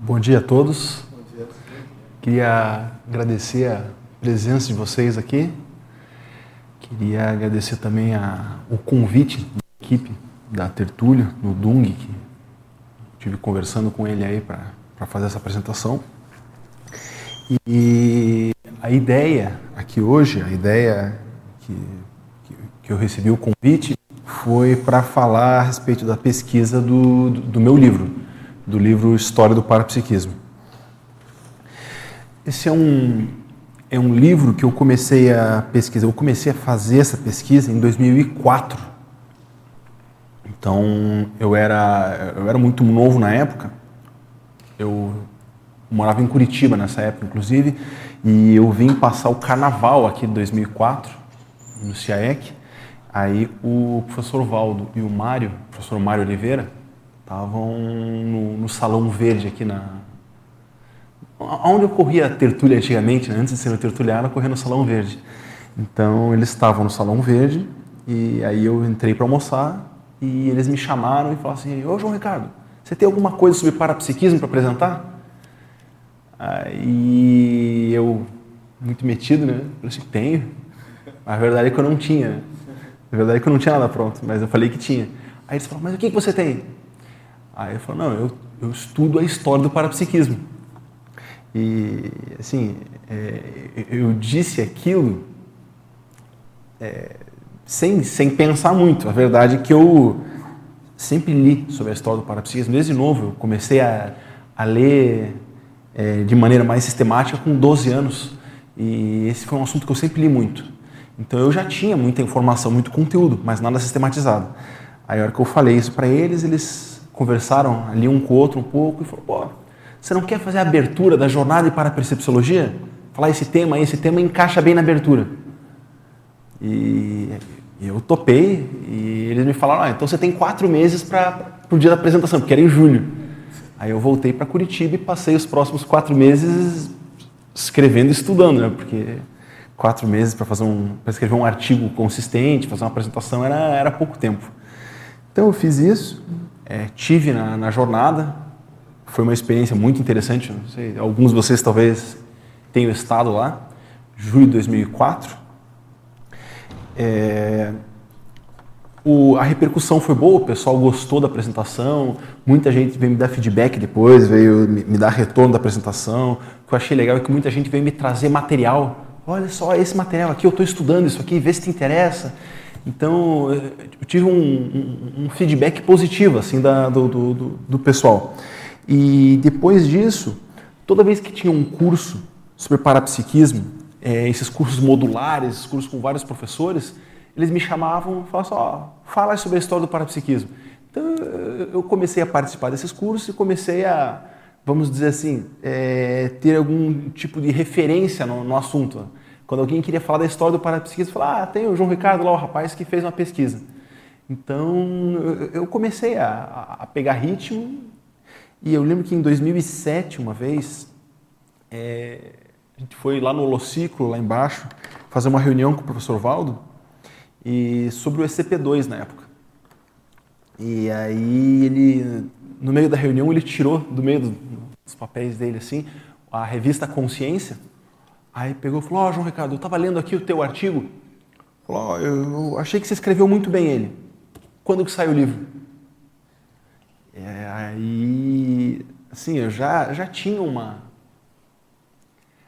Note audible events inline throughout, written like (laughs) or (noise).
Bom dia a todos. Queria agradecer a presença de vocês aqui. Queria agradecer também a, o convite da equipe da Tertúlio, no Dung, que estive conversando com ele aí para fazer essa apresentação. E a ideia aqui hoje, a ideia que, que, que eu recebi o convite foi para falar a respeito da pesquisa do, do, do meu livro, do livro História do Parapsiquismo. Esse é um, é um livro que eu comecei a pesquisar, eu comecei a fazer essa pesquisa em 2004. Então, eu era, eu era muito novo na época, eu morava em Curitiba nessa época, inclusive, e eu vim passar o carnaval aqui de 2004, no CIAEC, aí o professor Valdo e o Mário, o professor Mário Oliveira, estavam no, no Salão Verde aqui na, onde ocorria a tertúlia antigamente, né? antes de ser uma tertúlia, ela ocorria no Salão Verde. Então eles estavam no Salão Verde e aí eu entrei para almoçar e eles me chamaram e falaram assim: Ô João Ricardo, você tem alguma coisa sobre parapsiquismo para apresentar? Aí eu, muito metido, né? Falei assim: tenho. A verdade é que eu não tinha. A verdade é que eu não tinha nada pronto, mas eu falei que tinha. Aí eles falaram: mas o que, que você tem? Aí eu falei: não, eu, eu estudo a história do parapsiquismo. E, assim, é, eu disse aquilo é, sem, sem pensar muito. A verdade é que eu sempre li sobre a história do parapsiquismo. Desde novo, eu comecei a, a ler é, de maneira mais sistemática com 12 anos. E esse foi um assunto que eu sempre li muito. Então eu já tinha muita informação, muito conteúdo, mas nada sistematizado. Aí a hora que eu falei isso para eles, eles conversaram ali um com o outro um pouco e falaram, pô, você não quer fazer a abertura da jornada de parapercepciologia? Falar esse tema, esse tema encaixa bem na abertura. E eu topei e eles me falaram, ah, então você tem quatro meses para o dia da apresentação, porque era em julho. Aí eu voltei para Curitiba e passei os próximos quatro meses escrevendo e estudando, né? Porque quatro meses para fazer um, para escrever um artigo consistente, fazer uma apresentação era, era pouco tempo. Então eu fiz isso, é, tive na, na jornada, foi uma experiência muito interessante. Sei, alguns de vocês talvez tenham estado lá, julho de 2004. É, o, a repercussão foi boa, o pessoal gostou da apresentação, muita gente veio me dar feedback depois, veio me, me dar retorno da apresentação. O que eu achei legal é que muita gente veio me trazer material. Olha só esse material aqui, eu estou estudando isso aqui, vê se te interessa. Então, eu tive um, um, um feedback positivo assim da, do, do, do pessoal. E depois disso, toda vez que tinha um curso sobre parapsiquismo, é, esses cursos modulares, esses cursos com vários professores, eles me chamavam e falavam assim, oh, fala sobre a história do parapsiquismo. Então eu comecei a participar desses cursos e comecei a, vamos dizer assim, é, ter algum tipo de referência no, no, assunto. Quando alguém queria falar da história do parapsiquismo, falava, ah, tem o João Ricardo lá, o rapaz que fez uma pesquisa. Então eu comecei a, a pegar ritmo e eu lembro que em 2007, uma vez, é, a gente foi lá no Holociclo, lá embaixo, fazer uma reunião com o professor Valdo e sobre o SCP-2 na época. E aí ele, no meio da reunião, ele tirou do meio dos papéis dele assim a revista Consciência. Aí pegou e falou: Ó, oh, João Ricardo, eu estava lendo aqui o teu artigo. Falou: oh, eu achei que você escreveu muito bem ele. Quando que sai o livro? É, aí, assim, eu já, já tinha uma,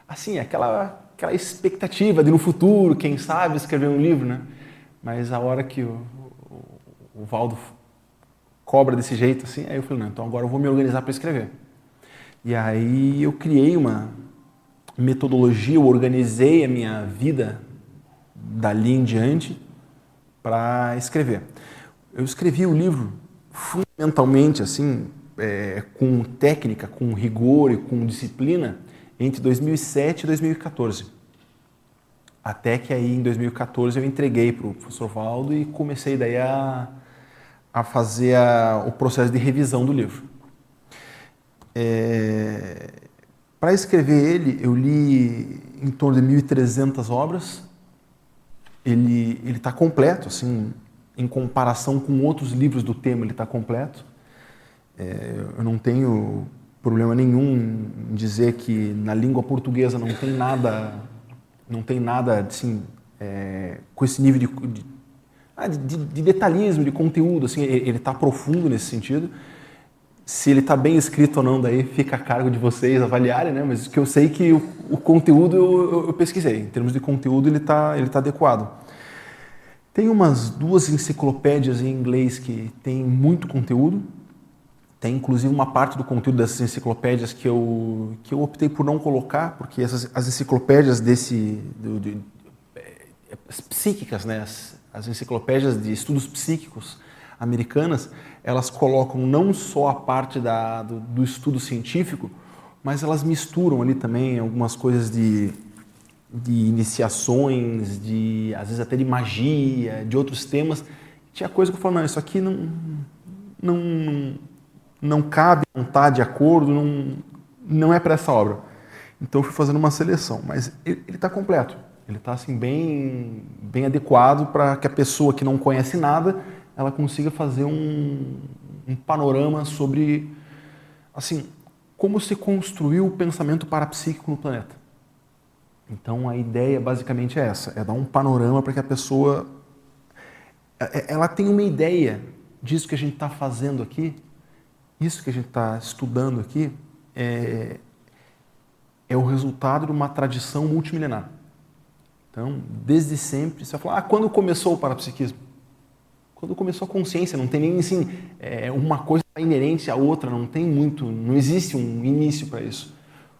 assim, aquela, aquela expectativa de no futuro, quem sabe, escrever um livro, né? Mas a hora que o, o, o Valdo cobra desse jeito, assim, aí eu falei, não, então agora eu vou me organizar para escrever. E aí eu criei uma metodologia, eu organizei a minha vida dali em diante para escrever. Eu escrevi o livro fundamentalmente, assim, é, com técnica, com rigor e com disciplina, entre 2007 e 2014. Até que aí em 2014 eu entreguei para o professor Valdo e comecei daí a, a fazer a, o processo de revisão do livro. É, para escrever ele, eu li em torno de 1.300 obras. Ele está completo, assim, em comparação com outros livros do tema, ele está completo. É, eu não tenho problema nenhum em dizer que na língua portuguesa não tem nada, não tem nada assim, é, com esse nível de, de, ah, de, de, detalhismo, de conteúdo. Assim, ele está profundo nesse sentido. Se ele está bem escrito ou não, daí fica a cargo de vocês avaliarem, né? Mas que eu sei que o, o conteúdo eu, eu, pesquisei. Em termos de conteúdo, ele está ele tá adequado. Tem umas duas enciclopédias em inglês que tem muito conteúdo. Tem inclusive uma parte do conteúdo dessas enciclopédias que eu, que eu optei por não colocar, porque essas, as enciclopédias desse, do, de, as psíquicas, né? As, as enciclopédias de estudos psíquicos americanas, elas colocam não só a parte da, do, do estudo científico, mas elas misturam ali também algumas coisas de, de iniciações, de às vezes até de magia, de outros temas. Tinha coisa que eu falava, não, isso aqui não, não, não, não cabe, não está de acordo, não, não é para essa obra. Então eu fui fazendo uma seleção, mas ele está completo. Ele está assim bem, bem adequado para que a pessoa que não conhece nada ela consiga fazer um, um panorama sobre assim como se construiu o pensamento parapsíquico no planeta. Então a ideia basicamente é essa, é dar um panorama para que a pessoa é, é, ela tenha uma ideia disso que a gente está fazendo aqui, isso que a gente está estudando aqui é, é o resultado de uma tradição multimilenar. Então, desde sempre, você vai falar, ah, quando começou o parapsiquismo? quando começou a consciência, não tem nem assim, é, uma coisa inerente à outra, não tem muito, não existe um início para isso.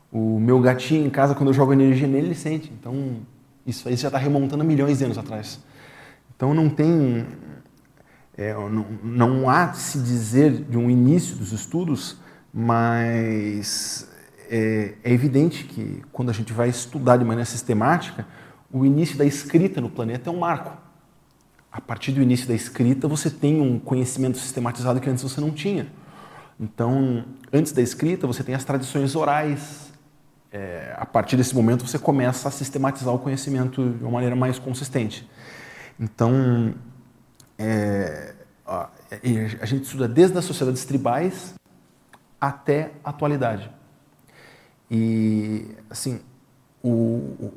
O meu gatinho em casa, quando eu jogo energia nele, ele sente. Então, isso aí já está remontando milhões de anos atrás. Então, não tem, é, não, não há se dizer de um início dos estudos, mas é, é evidente que quando a gente vai estudar de maneira sistemática, o início da escrita no planeta é um marco a partir do início da escrita, você tem um conhecimento sistematizado que antes você não tinha. Então, antes da escrita, você tem as tradições orais. É, a partir desse momento, você começa a sistematizar o conhecimento de uma maneira mais consistente. Então, é, a gente estuda desde as sociedades tribais até a atualidade. E, assim, o, o,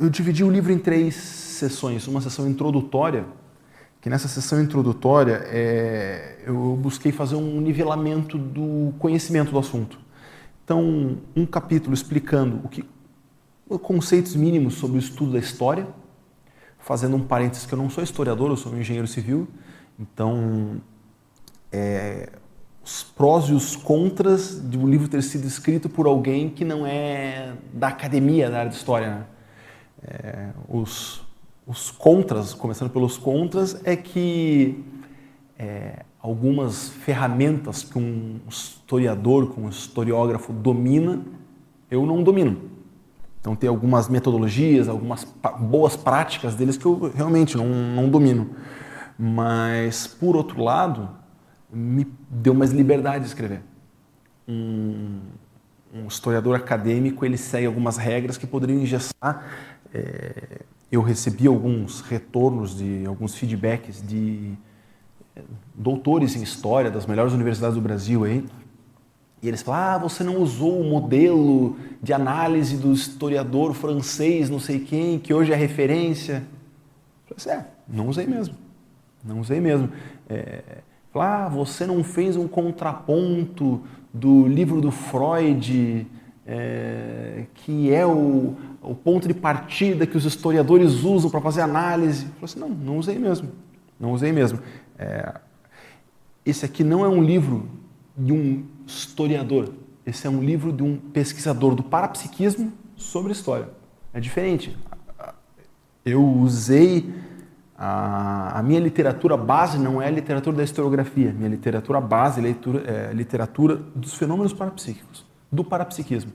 eu dividi o livro em três sessões. Uma sessão introdutória, que nessa sessão introdutória é, eu busquei fazer um nivelamento do conhecimento do assunto. Então, um capítulo explicando o que conceitos mínimos sobre o estudo da história, fazendo um parênteses que eu não sou historiador, eu sou um engenheiro civil, então é, os prós e os contras de um livro ter sido escrito por alguém que não é da academia da área de história. Né? É, os, os contras, começando pelos contras, é que é, algumas ferramentas que um historiador, que um historiógrafo domina, eu não domino. Então tem algumas metodologias, algumas boas práticas deles que eu realmente não, não domino. Mas, por outro lado, me deu mais liberdade de escrever. Um, um historiador acadêmico, ele segue algumas regras que poderiam engessar é, eu recebi alguns retornos, de alguns feedbacks de é, doutores em história das melhores universidades do Brasil aí, e eles falam: ah, você não usou o modelo de análise do historiador francês, não sei quem, que hoje é referência. Eu falei, é, não usei mesmo. Não usei mesmo. É, ah, você não fez um contraponto do livro do Freud, é, que é o, o ponto de partida que os historiadores usam para fazer análise. Eu assim, não, não usei mesmo. Não usei mesmo. É, esse aqui não é um livro de um historiador. Esse é um livro de um pesquisador do parapsiquismo sobre história. É diferente. Eu usei a, a minha literatura base não é a literatura da historiografia. Minha literatura base é a literatura, é literatura dos fenômenos parapsíquicos, do parapsiquismo.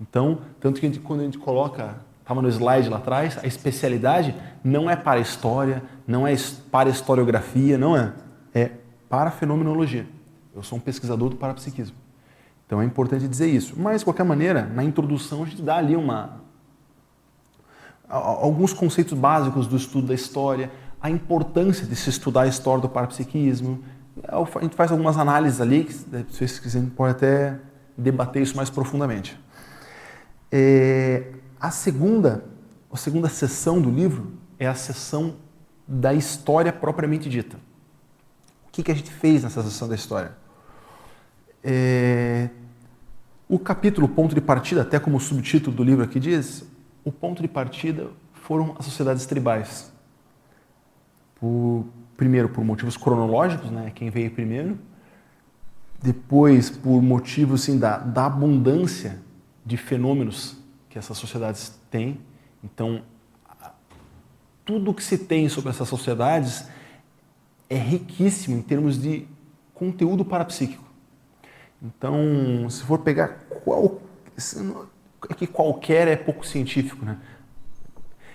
Então, tanto que a gente, quando a gente coloca, estava no slide lá atrás, a especialidade não é para história, não é para historiografia, não é. É para fenomenologia. Eu sou um pesquisador do parapsiquismo. Então é importante dizer isso. Mas, de qualquer maneira, na introdução a gente dá ali uma, alguns conceitos básicos do estudo da história, a importância de se estudar a história do parapsiquismo, a gente faz algumas análises ali, se vocês quiserem, pode até debater isso mais profundamente. É, a segunda, a segunda sessão do livro é a sessão da história propriamente dita. O que, que a gente fez nessa sessão da história? É, o capítulo Ponto de Partida, até como o subtítulo do livro aqui diz, o ponto de partida foram as sociedades tribais. Por, primeiro, por motivos cronológicos, né, quem veio primeiro, depois, por motivos assim, da, da abundância de fenômenos que essas sociedades têm. Então, tudo que se tem sobre essas sociedades é riquíssimo em termos de conteúdo parapsíquico. Então, se for pegar qual. É que qualquer é pouco científico, né?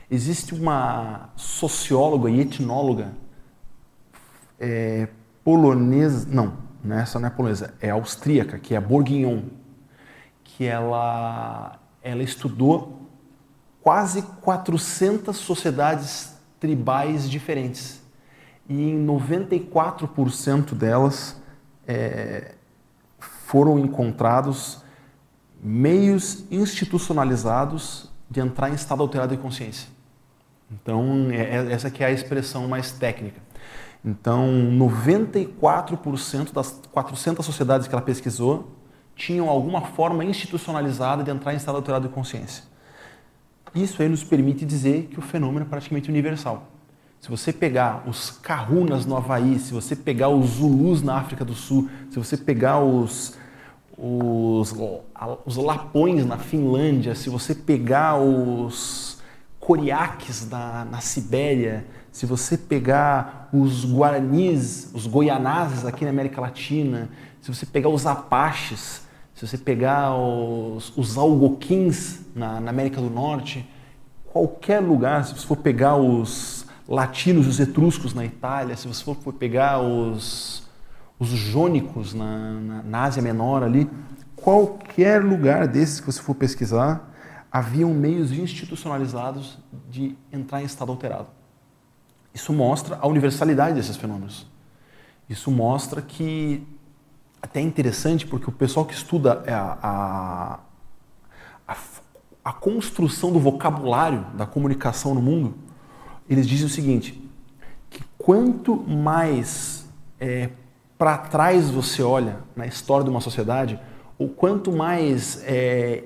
Existe uma socióloga e etnóloga é, polonesa, não, essa não é polonesa, é austríaca, que é a Bourguignon, que ela, ela estudou quase 400 sociedades tribais diferentes. E em 94% delas é, foram encontrados meios institucionalizados de entrar em estado alterado de consciência. Então, é, é essa que é a expressão mais técnica. Então, 94% das 400 sociedades que ela pesquisou tinham alguma forma institucionalizada de entrar em estado alterado de consciência. Isso aí nos permite dizer que o fenômeno é praticamente universal. Se você pegar os Kahunas no Havaí, se você pegar os Zulus na África do Sul, se você pegar os, os, os Lapões na Finlândia, se você pegar os Coriaques na, na Sibéria, se você pegar os Guaranis, os Goianazes aqui na América Latina, se você pegar os Apaches, se você pegar os, os Algoquins na, na América do Norte, qualquer lugar, se você for pegar os latinos, os etruscos na Itália, se você for pegar os, os jônicos na, na, na Ásia Menor ali, qualquer lugar desses que você for pesquisar, haviam meios institucionalizados de entrar em estado alterado. Isso mostra a universalidade desses fenômenos. Isso mostra que até é interessante porque o pessoal que estuda a, a, a, a construção do vocabulário da comunicação no mundo, eles dizem o seguinte, que quanto mais é, para trás você olha na história de uma sociedade, ou quanto mais é,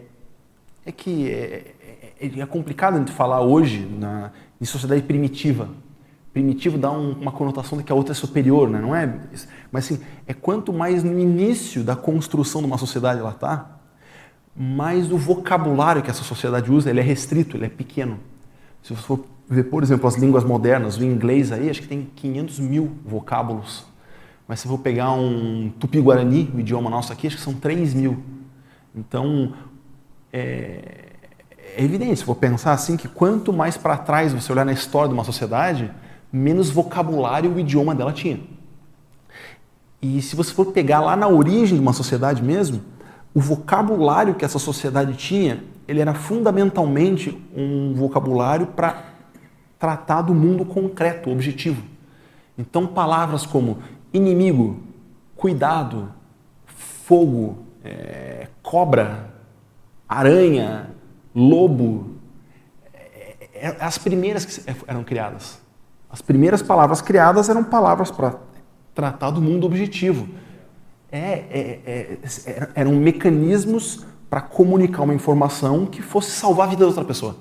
é que é, é, é complicado a gente falar hoje na, em sociedade primitiva, primitivo dá um, uma conotação de que a outra é superior, né? não é? Mas assim, é quanto mais no início da construção de uma sociedade ela está, mais o vocabulário que essa sociedade usa ele é restrito, ele é pequeno. Se você for ver, por exemplo, as línguas modernas, o inglês aí, acho que tem 500 mil vocábulos. Mas se for pegar um tupi-guarani, o idioma nosso aqui, acho que são 3 mil. Então, é, é evidente, se for pensar assim, que quanto mais para trás você olhar na história de uma sociedade, menos vocabulário o idioma dela tinha. E se você for pegar lá na origem de uma sociedade mesmo, o vocabulário que essa sociedade tinha, ele era fundamentalmente um vocabulário para tratar do mundo concreto, objetivo. Então, palavras como inimigo, cuidado, fogo, é, cobra, aranha, lobo, é, é, as primeiras que eram criadas. As primeiras palavras criadas eram palavras para tratar do mundo objetivo. É, é, é, é eram mecanismos para comunicar uma informação que fosse salvar a vida da outra pessoa.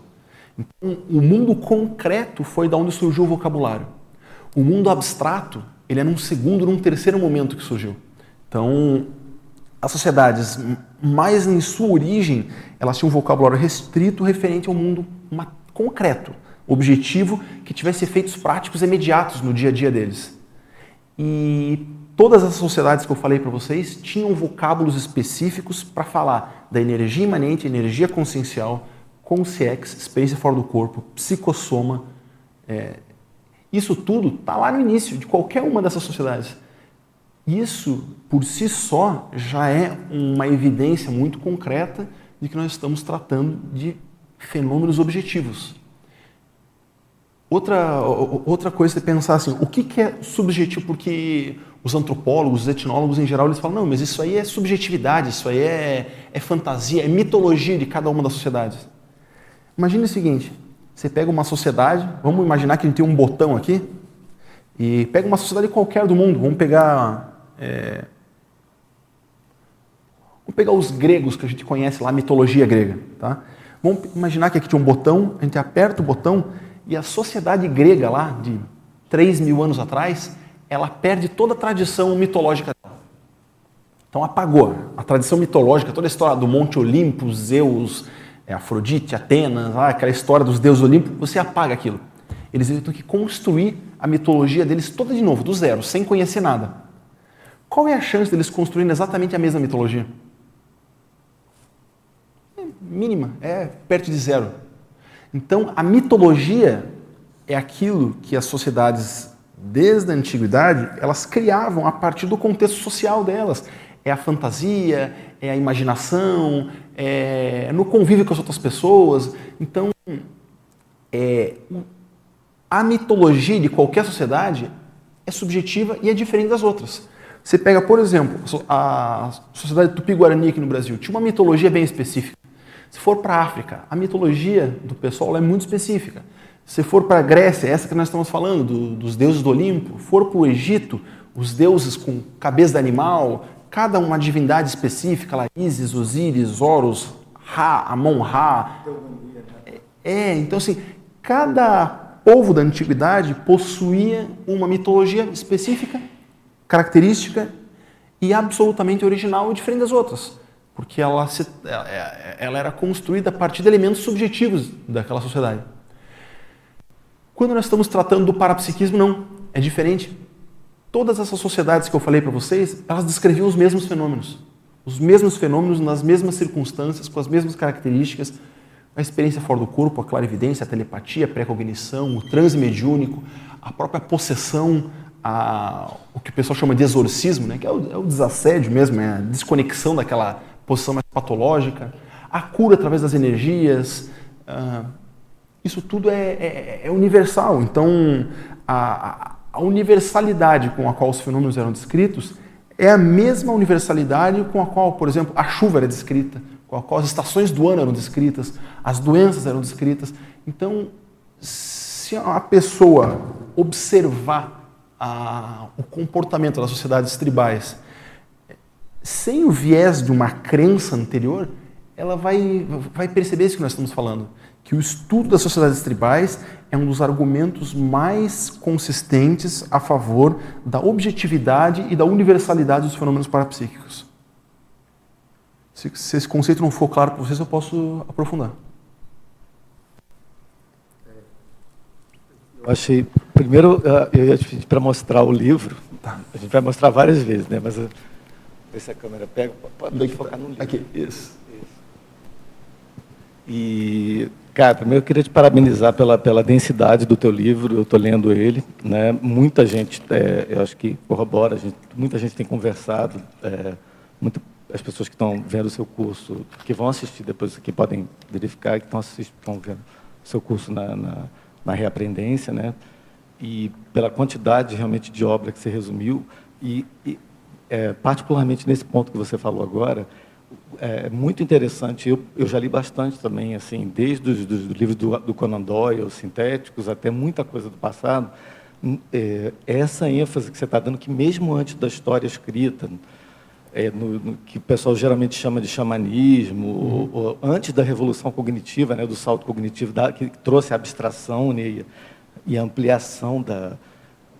Então, o mundo concreto foi da onde surgiu o vocabulário. O mundo abstrato, ele é num segundo, num terceiro momento que surgiu. Então, as sociedades, mais em sua origem, elas tinham um vocabulário restrito referente ao mundo concreto objetivo que tivesse efeitos práticos imediatos no dia a dia deles. E todas as sociedades que eu falei para vocês tinham vocábulos específicos para falar da energia imanente, energia consciencial, consciex, experiência fora do corpo, psicossoma. É, isso tudo está lá no início de qualquer uma dessas sociedades. Isso, por si só, já é uma evidência muito concreta de que nós estamos tratando de fenômenos objetivos. Outra, outra coisa é pensar assim, o que, que é subjetivo? Porque os antropólogos, os etnólogos em geral, eles falam, não, mas isso aí é subjetividade, isso aí é, é fantasia, é mitologia de cada uma das sociedades. Imagine o seguinte, você pega uma sociedade, vamos imaginar que a gente tem um botão aqui, e pega uma sociedade qualquer do mundo, vamos pegar... É, vamos pegar os gregos que a gente conhece lá, a mitologia grega, tá? Vamos imaginar que aqui tinha um botão, a gente aperta o botão e a sociedade grega lá, de 3 mil anos atrás, ela perde toda a tradição mitológica dela. Então apagou a tradição mitológica, toda a história do Monte Olimpo, Zeus, é, Afrodite, Atenas, aquela história dos deuses Olimpo, você apaga aquilo. Eles têm que construir a mitologia deles toda de novo, do zero, sem conhecer nada. Qual é a chance deles construírem exatamente a mesma mitologia? mínima, é perto de zero. Então, a mitologia é aquilo que as sociedades, desde a antiguidade, elas criavam a partir do contexto social delas. É a fantasia, é a imaginação, é no convívio com as outras pessoas. Então, é, a mitologia de qualquer sociedade é subjetiva e é diferente das outras. Você pega, por exemplo, a sociedade tupi-guarani aqui no Brasil, tinha uma mitologia bem específica. Se for para a África, a mitologia do pessoal é muito específica. Se for para a Grécia, essa que nós estamos falando, do, dos deuses do Olimpo, for para o Egito, os deuses com cabeça de animal, cada uma divindade específica, lá, Isis, Osíris, Horus, Ra, Amon-Ra. É, então assim, cada povo da antiguidade possuía uma mitologia específica, característica e absolutamente original e diferente das outras porque ela, se, é, é, ela era construída a partir de elementos subjetivos daquela sociedade. Quando nós estamos tratando do parapsiquismo, não, é diferente. Todas essas sociedades que eu falei para vocês, elas descreviam os mesmos fenômenos. Os mesmos fenômenos nas mesmas circunstâncias, com as mesmas características, a experiência fora do corpo, a clarividência, a telepatia, a pré-cognição, o transe mediúnico, a própria possessão, a, o que o pessoal chama de exorcismo, né, que é o, é o desassédio mesmo, é a desconexão daquela posição mais patológica, a cura através das energias, uh, isso tudo é, é, é, universal. Então, a, a, universalidade com a qual os fenômenos eram descritos é a mesma universalidade com a qual, por exemplo, a chuva era descrita, com a qual as estações do ano eram descritas, as doenças eram descritas. Então, se a pessoa observar a, o comportamento das sociedades tribais sem o viés de uma crença anterior, ela vai, vai perceber isso que nós estamos falando, que o estudo das sociedades tribais é um dos argumentos mais consistentes a favor da objetividade e da universalidade dos fenômenos parapsíquicos. Se, se esse conceito não for claro para vocês, eu posso aprofundar. Eu achei. Primeiro, eh, eu ia te pedir para mostrar o livro. Tá. A gente vai mostrar várias vezes, né? Mas Ver se a câmera pega. Pode, pode focar no livro. Aqui, isso. isso. E, cara, primeiro eu queria te parabenizar pela, pela densidade do teu livro. Eu estou lendo ele. Né? Muita gente, é, eu acho que corrobora, gente, muita gente tem conversado. É, muito, as pessoas que estão vendo o seu curso, que vão assistir depois aqui, podem verificar que estão, assistindo, estão vendo o seu curso na, na, na reaprendência, né? E pela quantidade realmente de obra que você resumiu. E, e é, particularmente nesse ponto que você falou agora, é muito interessante. Eu, eu já li bastante também, assim, desde os dos livros do, do Conan Doyle, sintéticos, até muita coisa do passado. É, essa ênfase que você está dando, que mesmo antes da história escrita, é, no, no, que o pessoal geralmente chama de xamanismo, uhum. ou, ou, antes da revolução cognitiva, né, do salto cognitivo, da, que trouxe a abstração né, e, e, a ampliação da,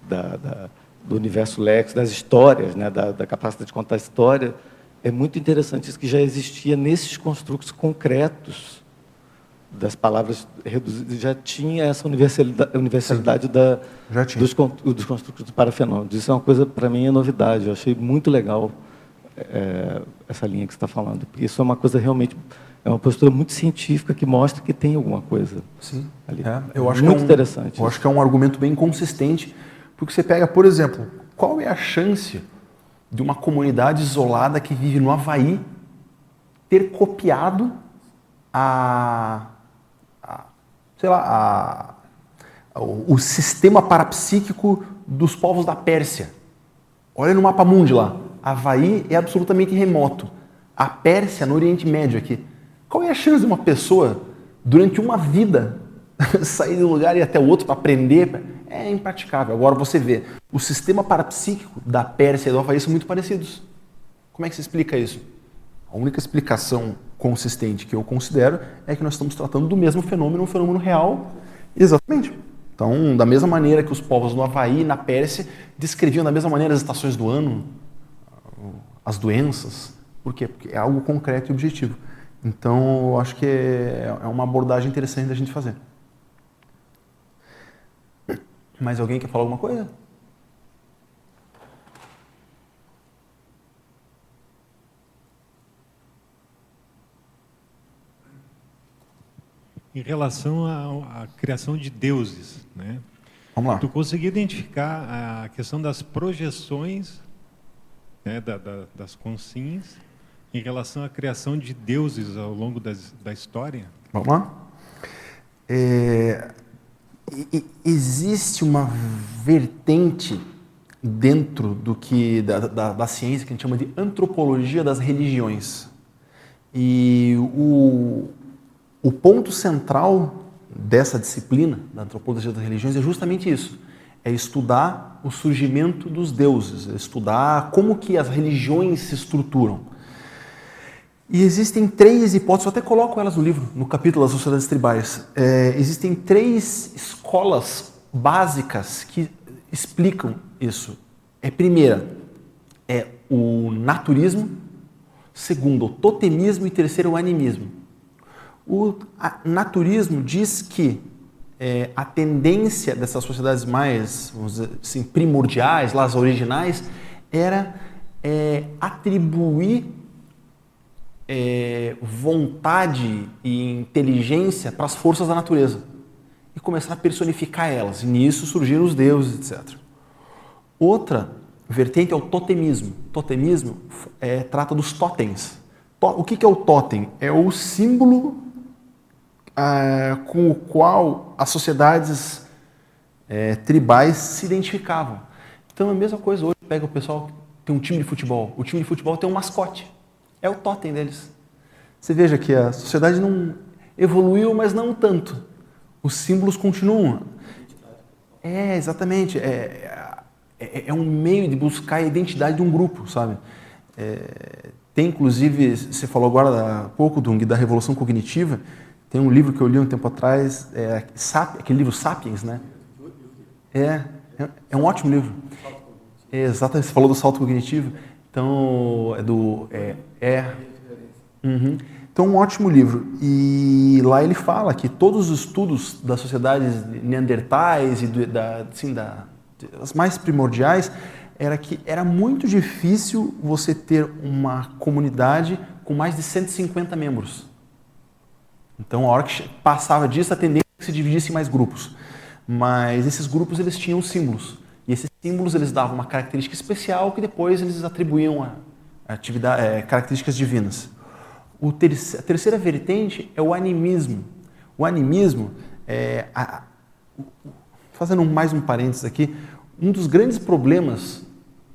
da, da do universo Lex, das histórias, né, da, da, capacidade de contar história, é muito interessante isso que já existia nesses construtos concretos das palavras reduzidas, já tinha essa universalidade, universalidade da, dos, dos construtos parafenômenos. Isso é uma coisa, para mim, é novidade. Eu achei muito legal é, essa linha que você está falando. Porque isso é uma coisa realmente, é uma postura muito científica que mostra que tem alguma coisa Sim. ali. É, eu acho muito que é um, interessante. Eu acho que é um argumento bem consistente porque você pega, por exemplo, qual é a chance de uma comunidade isolada que vive no Havaí ter copiado a, a sei lá, a, o, o sistema parapsíquico dos povos da Pérsia? Olha no mapa mundi lá. Havaí é absolutamente remoto. A Pérsia no Oriente Médio aqui. Qual é a chance de uma pessoa, durante uma vida, (laughs) sair de um lugar e ir até o outro para aprender? É impraticável. Agora você vê, o sistema parapsíquico da Pérsia e do Havaí são muito parecidos. Como é que se explica isso? A única explicação consistente que eu considero é que nós estamos tratando do mesmo fenômeno, um fenômeno real. Exatamente. Então, da mesma maneira que os povos no Havaí e na Pérsia descreviam da mesma maneira as estações do ano, as doenças. Por quê? Porque é algo concreto e objetivo. Então, eu acho que é, é uma abordagem interessante da gente fazer. Mais alguém quer falar alguma coisa? em relação à, à criação de deuses, né? Vamos lá. Tu conseguiu identificar a questão das projeções né, da, da, das consciências em relação à criação de deuses ao longo das, da história? Vamos lá. É, existe uma vertente dentro do que da, da, da, ciência que a gente chama de antropologia das religiões. E o, o ponto central dessa disciplina, da antropologia das religiões, é justamente isso. É estudar o surgimento dos deuses, é estudar como que as religiões se estruturam. E existem três hipóteses, eu até coloco elas no livro, no capítulo das sociedades tribais. É, existem três escolas básicas que explicam isso. É primeira é o naturismo, segundo o totemismo e terceiro o animismo. O naturismo diz que é, a tendência dessas sociedades mais assim, primordiais, lá as originais, era é, atribuir é, vontade e inteligência para as forças da natureza e começar a personificar elas. E nisso surgiram os deuses, etc. Outra vertente é o totemismo. Totemismo é, trata dos totens. O que, é o totem? É o símbolo ah, com o qual as sociedades é, tribais se identificavam. Então é a mesma coisa hoje, pega o pessoal tem um time de futebol. O time de futebol tem um mascote. É o totem deles. Você veja que a sociedade não evoluiu, mas não tanto. Os símbolos continuam. É, exatamente. É, é, é um meio de buscar a identidade de um grupo, sabe? É, tem, inclusive, você falou agora há pouco, Dung, da revolução cognitiva. Tem um livro que eu li um tempo atrás, é, aquele livro Sapiens, né? É, é, é um ótimo livro. É, exatamente, você falou do salto cognitivo. Então, é do. É. é uhum. Então, um ótimo livro. E lá ele fala que todos os estudos das sociedades neandertais e do, da, assim, da, das mais primordiais era que era muito difícil você ter uma comunidade com mais de 150 membros. Então, a hora que passava disso, a tendência é que se dividisse em mais grupos. Mas esses grupos eles tinham símbolos. E esses símbolos eles davam uma característica especial que depois eles atribuíam a, é, características divinas. Ter, a terceira vertente é o animismo. O animismo, é, a, fazendo mais um parênteses aqui, um dos grandes problemas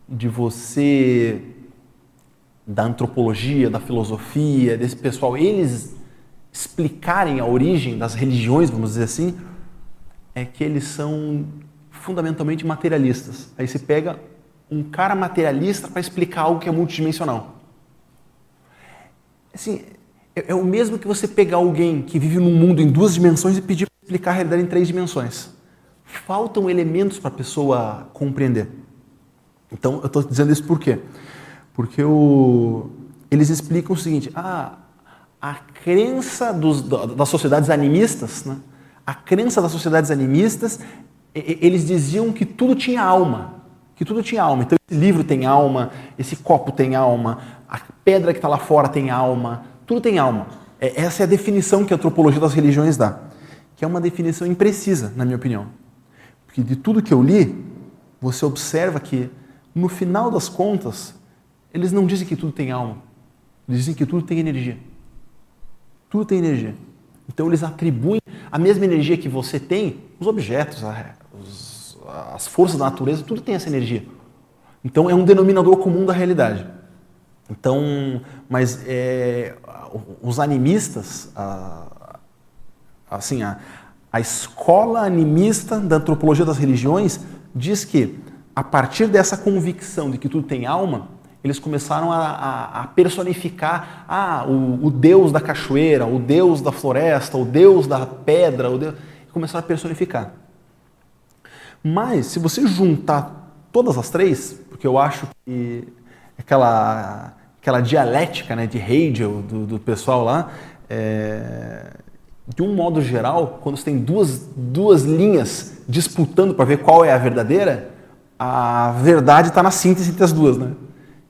de você, da antropologia, da filosofia, desse pessoal, eles explicarem a origem das religiões, vamos dizer assim, é que eles são fundamentalmente materialistas. Aí você pega um cara materialista para explicar algo que é multidimensional. Assim, é, é, o mesmo que você pegar alguém que vive num mundo em duas dimensões e pedir para explicar a realidade em três dimensões. Faltam elementos para a pessoa compreender. Então, eu estou dizendo isso por quê? Porque o... eles explicam o seguinte: ah, a crença dos, das sociedades animistas, né? a crença das sociedades animistas, eles diziam que tudo tinha alma, que tudo tinha alma. Então esse livro tem alma, esse copo tem alma, a pedra que está lá fora tem alma, tudo tem alma. É, essa é a definição que a antropologia das religiões dá, que é uma definição imprecisa, na minha opinião. Porque de tudo que eu li, você observa que, no final das contas, eles não dizem que tudo tem alma, dizem que tudo tem energia. Tudo tem energia. Então eles atribuem a mesma energia que você tem, os objetos, as forças da natureza, tudo tem essa energia. Então é um denominador comum da realidade. Então, mas é, os animistas, a, assim, a, a escola animista da antropologia das religiões diz que a partir dessa convicção de que tudo tem alma, eles começaram a, a, a personificar ah, o, o, Deus da cachoeira, o Deus da floresta, o Deus da pedra, o Deus... começaram a personificar. Mas, se você juntar todas as três, porque eu acho que aquela, aquela dialética né, de Hegel do, do pessoal lá, é, de um modo geral, quando você tem duas, duas linhas disputando para ver qual é a verdadeira, a verdade está na síntese entre as duas, né?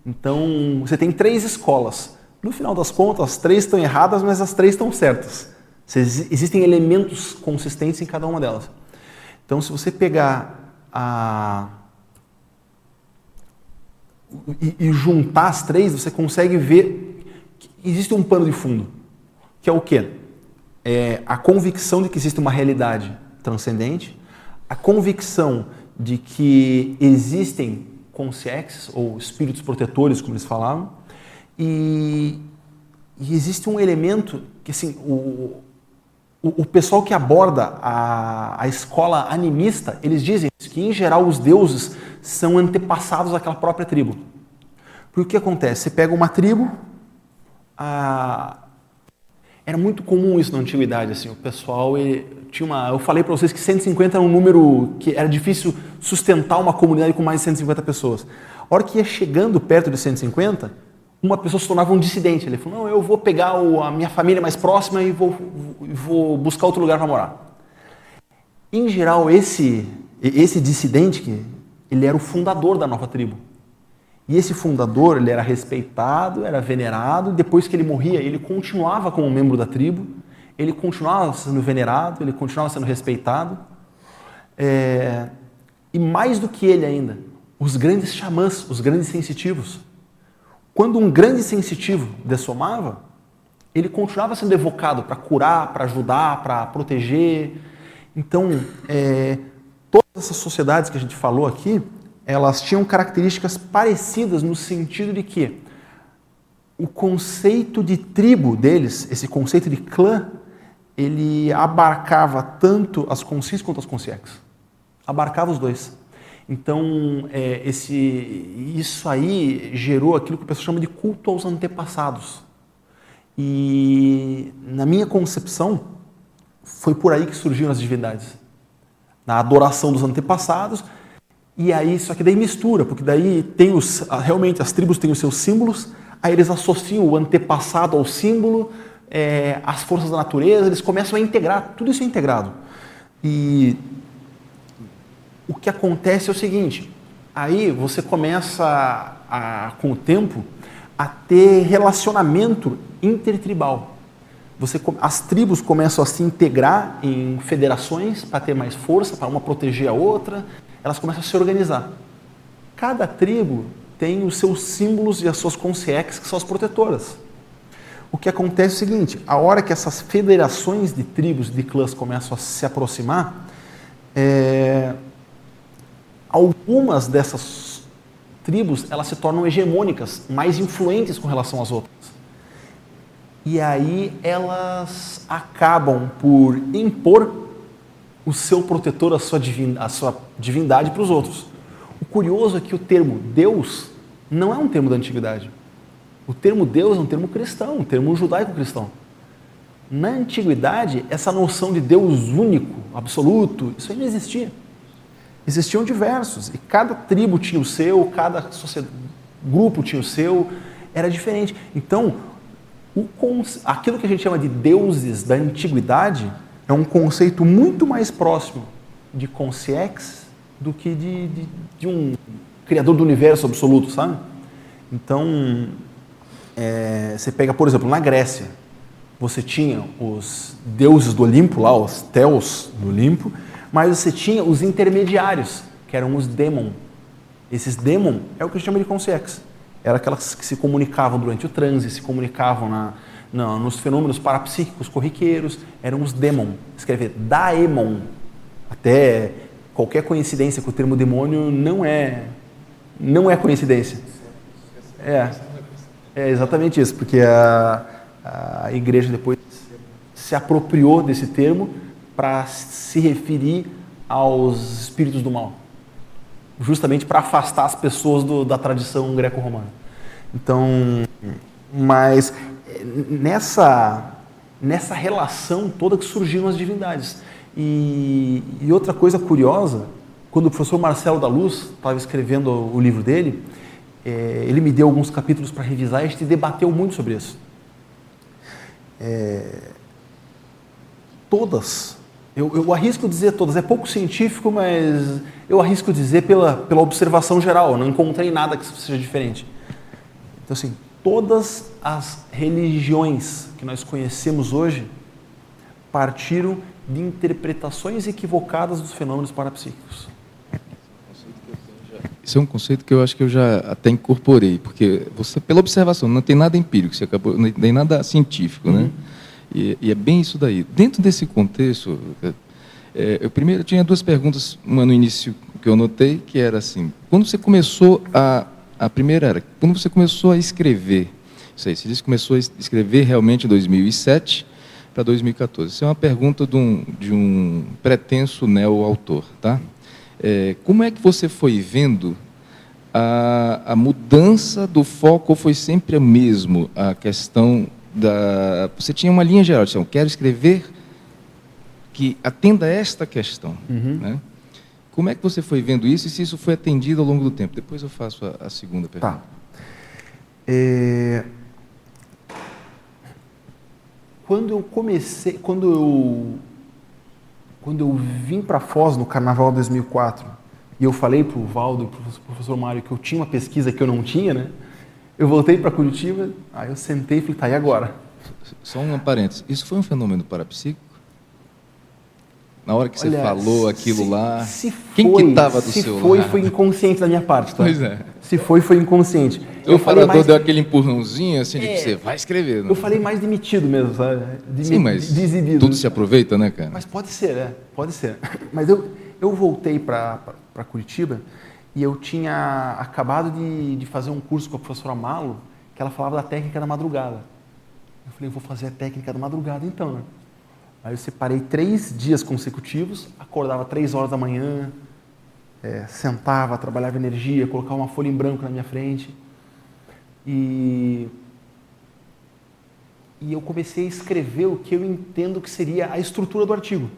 Então, você tem três escolas. No final das contas, as três estão erradas, mas as três estão certas. Existem elementos consistentes em cada uma delas. Então, se você pegar a. E, e juntar as três, você consegue ver que existe um pano de fundo, que é o quê? É a convicção de que existe uma realidade transcendente, a convicção de que existem consciências ou espíritos protetores, como eles falavam, e, e existe um elemento que assim o, o, o pessoal que aborda a, a escola animista, eles dizem que em geral os deuses são antepassados daquela própria tribo. Porque o que acontece? Você pega uma tribo, a, era muito comum isso na antiguidade, assim, o pessoal tinha uma, eu falei para vocês que 150 era um número que era difícil sustentar uma comunidade com mais de 150 pessoas. A hora que ia chegando perto de 150, uma pessoa se tornava um dissidente. Ele falou: "Não, eu vou pegar a minha família mais próxima e vou, vou buscar outro lugar para morar". Em geral, esse esse dissidente, ele era o fundador da nova tribo. E esse fundador, ele era respeitado, era venerado, depois que ele morria, ele continuava como membro da tribo, ele continuava sendo venerado, ele continuava sendo respeitado. É... E mais do que ele ainda, os grandes xamãs, os grandes sensitivos. Quando um grande sensitivo dessomava, ele continuava sendo evocado para curar, para ajudar, para proteger. Então, é... todas essas sociedades que a gente falou aqui, elas tinham características parecidas no sentido de que o conceito de tribo deles, esse conceito de clã, ele abarcava tanto as consciências quanto as consciências. Abarcava os dois. Então, é, esse, isso aí gerou aquilo que o pessoal chama de culto aos antepassados. E, na minha concepção, foi por aí que surgiram as divindades. Na adoração dos antepassados e aí, só que daí mistura, porque daí tem os, realmente as tribos têm os seus símbolos, aí eles associam o antepassado ao símbolo, é, as forças da natureza, eles começam a integrar, tudo isso é integrado. E o que acontece é o seguinte, aí você começa, a, com o tempo, a ter relacionamento intertribal. Você, as tribos começam a se integrar em federações para ter mais força, para uma proteger a outra, elas começam a se organizar. Cada tribo tem os seus símbolos e as suas consciências, que são as protetoras. O que acontece é o seguinte: a hora que essas federações de tribos, de clãs começam a se aproximar, é, algumas dessas tribos elas se tornam hegemônicas, mais influentes com relação às outras. E aí elas acabam por impor o seu protetor, a sua, a sua divindade para os outros. O curioso é que o termo Deus não é um termo da antiguidade. O termo Deus é um termo cristão, um termo judaico-cristão. Na antiguidade, essa noção de Deus único, absoluto, isso aí não existia. Existiam diversos, e cada tribo tinha o seu, cada grupo tinha o seu, era diferente. Então, aquilo que a gente chama de deuses da antiguidade é um conceito muito mais próximo de consciex do que de, de, de um criador do universo absoluto, sabe? Então, é, você pega, por exemplo, na Grécia, você tinha os deuses do Olimpo, lá, os Theos do Olimpo, mas você tinha os intermediários, que eram os demon. Esses demon é o que a gente chama de consciex. Eram aquelas que se comunicavam durante o transe, se comunicavam na, não, nos fenômenos parapsíquicos corriqueiros, eram os demon. Escrever daemon. Até qualquer coincidência com o termo demônio não é não é coincidência. É, é exatamente isso, porque a, a igreja depois se apropriou desse termo para se referir aos espíritos do mal, justamente para afastar as pessoas do, da tradição greco-romana. Então, mas nessa nessa relação toda que surgiram as divindades. E, e outra coisa curiosa, quando o professor Marcelo da Luz estava escrevendo o livro dele, é, ele me deu alguns capítulos para revisar e a gente debateu muito sobre isso. É, todas, eu, eu, arrisco dizer todas, é pouco científico, mas eu arrisco dizer pela, pela observação geral, eu não encontrei nada que seja diferente. Então, assim, todas as religiões que nós conhecemos hoje partiram de interpretações equivocadas dos fenômenos parapsíquicos. Esse é um conceito que eu acho que eu já até incorporei, porque você, pela observação, não tem nada empírico, você acabou, não tem nada científico, né? uhum. né? E, e, é bem isso daí. Dentro desse contexto, é, eu primeiro tinha duas perguntas, uma no início que eu notei, que era assim: quando você começou a a primeira era, quando você começou a escrever, sei, você disse que começou a escrever realmente em 2007 para 2014. Isso é uma pergunta de um, de um pretenso neo-autor, tá? É, como é que você foi vendo a, a mudança do foco ou foi sempre a mesmo a questão da... Você tinha uma linha geral, disse, quero escrever que atenda a esta questão, uhum. né? Como é que você foi vendo isso e se isso foi atendido ao longo do tempo? Depois eu faço a, a segunda pergunta. Tá. É... Quando eu comecei, quando eu, quando eu vim para Foz no Carnaval 2004 e eu falei para o Valdo e para o professor Mário que eu tinha uma pesquisa que eu não tinha, né? Eu voltei para Curitiba, aí eu sentei e falei, tá, e agora? Só um parênteses. Isso foi um fenômeno parapsíquico? Na hora que Olha, você falou aquilo se, lá, se quem foi, que estava do se seu foi, lado? foi inconsciente da minha parte, tá? Pois é. Se foi, foi inconsciente. O eu falei mais... deu aquele empurrãozinho assim de que é, você vai escrever. Né? Eu falei mais demitido mesmo, sabe? De, Sim, mas de exibido. tudo se aproveita, né, cara? Mas pode ser, é, pode ser. Mas eu, eu voltei para Curitiba e eu tinha acabado de, de fazer um curso com a professora Malo que ela falava da técnica da madrugada. Eu falei, eu vou fazer a técnica da madrugada então, né? Aí eu separei três dias consecutivos, acordava três horas da manhã, é, sentava, trabalhava energia, colocava uma folha em branco na minha frente. E, e eu comecei a escrever o que eu entendo que seria a estrutura do artigo.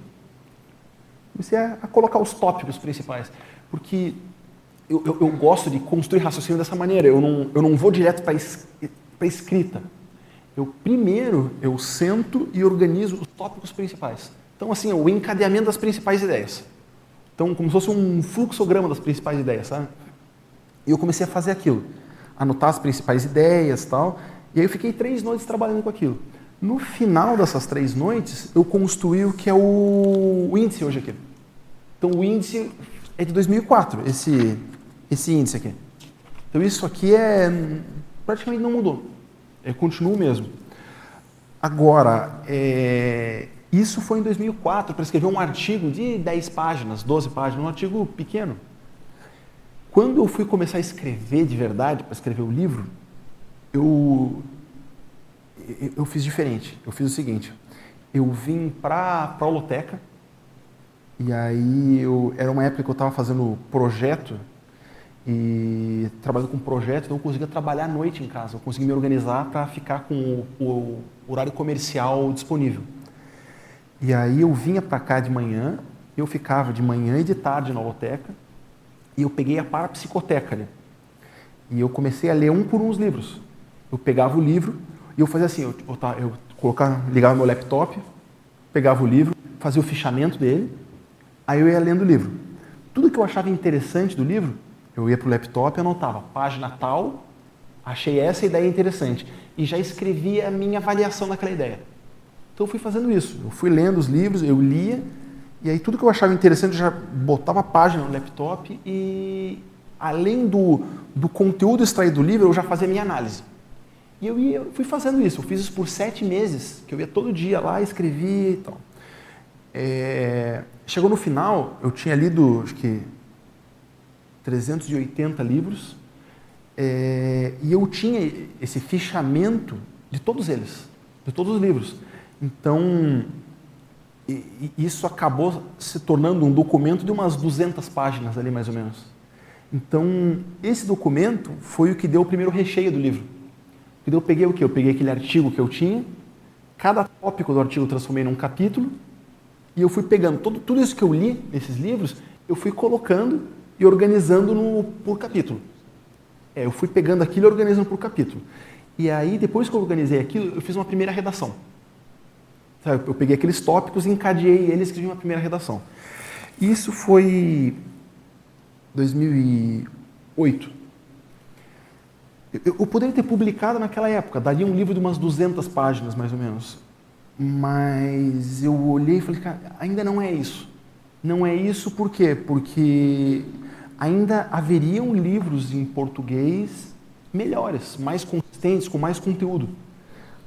Comecei a, a colocar os tópicos principais, porque eu, eu, eu, gosto de construir raciocínio dessa maneira. Eu não, eu não vou direto para a escrita. Eu primeiro eu sento e organizo os tópicos principais. Então assim, o encadeamento das principais ideias. Então, como se fosse um fluxograma das principais ideias, sabe? E eu comecei a fazer aquilo, anotar as principais ideias, tal. E aí eu fiquei três noites trabalhando com aquilo. No final dessas três noites, eu construí o que é o, o índice hoje aqui. Então, o índice é de 2004, esse esse índice aqui. Então, isso aqui é praticamente não mudou. É, continua o mesmo. Agora, é, isso foi em 2004 para escrever um artigo de 10 páginas, 12 páginas, um artigo pequeno. Quando eu fui começar a escrever de verdade, para escrever o livro, eu, eu fiz diferente. Eu fiz o seguinte: eu vim para a Holoteca, e aí eu, era uma época que eu estava fazendo projeto e trabalhando com projeto, então eu conseguia trabalhar à noite em casa, eu conseguia me organizar para ficar com o, o, horário comercial disponível. E aí eu vinha para cá de manhã, eu ficava de manhã e de tarde na holoteca, e eu peguei a parapsicoteca ali. E eu comecei a ler um por um os livros. Eu pegava o livro e eu fazia assim, eu, eu, eu ligava meu laptop, pegava o livro, fazia o fichamento dele, aí eu ia lendo o livro. Tudo que eu achava interessante do livro, eu ia para o laptop e anotava, página tal, achei essa ideia interessante. E já escrevia a minha avaliação daquela ideia. Então eu fui fazendo isso. Eu fui lendo os livros, eu lia, e aí tudo que eu achava interessante eu já botava a página no laptop e além do, do conteúdo extraído do livro, eu já fazia a minha análise. E eu, ia, eu fui fazendo isso. Eu fiz isso por sete meses, que eu ia todo dia lá, escrevia e tal. É, chegou no final, eu tinha lido, acho que 380 livros, É, e eu tinha esse fichamento de todos eles, de todos os livros. Então, isso acabou se tornando um documento de umas 200 páginas ali, mais ou menos. Então, esse documento foi o que deu o primeiro recheio do livro. Eu peguei o quê? Eu peguei aquele artigo que eu tinha, cada tópico do artigo eu transformei num capítulo, e eu fui pegando todo, tudo isso que eu li nesses livros, eu fui colocando e organizando no, por capítulo. É, eu fui pegando aquilo e organizando por capítulo. E aí, depois que eu organizei aquilo, eu fiz uma primeira redação. Sabe, eu peguei aqueles tópicos, encadeei eles e escrevi uma primeira redação. Isso foi 2008. Eu, eu poderia ter publicado naquela época, daria um livro de umas 200 páginas, mais ou menos. Mas eu olhei e falei, cara, ainda não é isso. Não é isso por quê? Porque ainda haveriam livros em português melhores, mais consistentes, com mais conteúdo.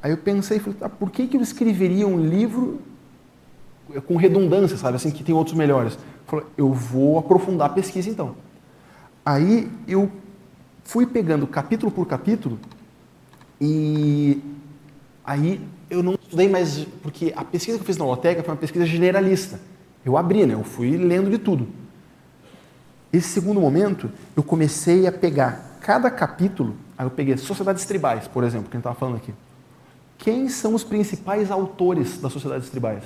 Aí eu pensei, falei, tá, por que, que eu escreveria um livro com redundância, sabe, assim, que tem outros melhores? Falei, eu vou aprofundar a pesquisa então. Aí eu fui pegando capítulo por capítulo e aí eu não estudei mais, porque a pesquisa que eu fiz na Loteca foi uma pesquisa generalista. Eu abri, né? Eu fui lendo de tudo. Esse segundo momento, eu comecei a pegar cada capítulo, aí eu peguei Sociedades Tribais, por exemplo, que a gente estava falando aqui. Quem são os principais autores das sociedades tribais?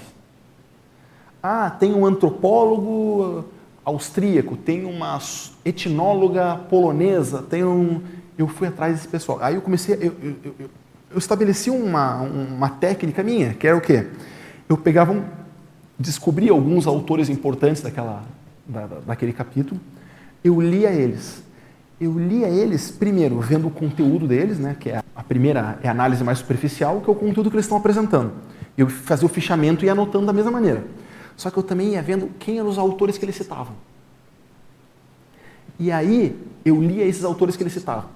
Ah, tem um antropólogo austríaco, tem uma etnóloga polonesa, tem um. Eu fui atrás desse pessoal. Aí eu comecei, eu, eu, eu, eu estabeleci uma, uma técnica minha, que era o quê? Eu pegava, um, descobria alguns autores importantes daquela, da, daquele capítulo, eu lia eles. Eu lia eles, primeiro, vendo o conteúdo deles, né, que é a primeira é a análise mais superficial, que é o conteúdo que eles estão apresentando. Eu fazia o fichamento e ia anotando da mesma maneira. Só que eu também ia vendo quem eram os autores que eles citavam. E aí eu lia esses autores que eles citavam.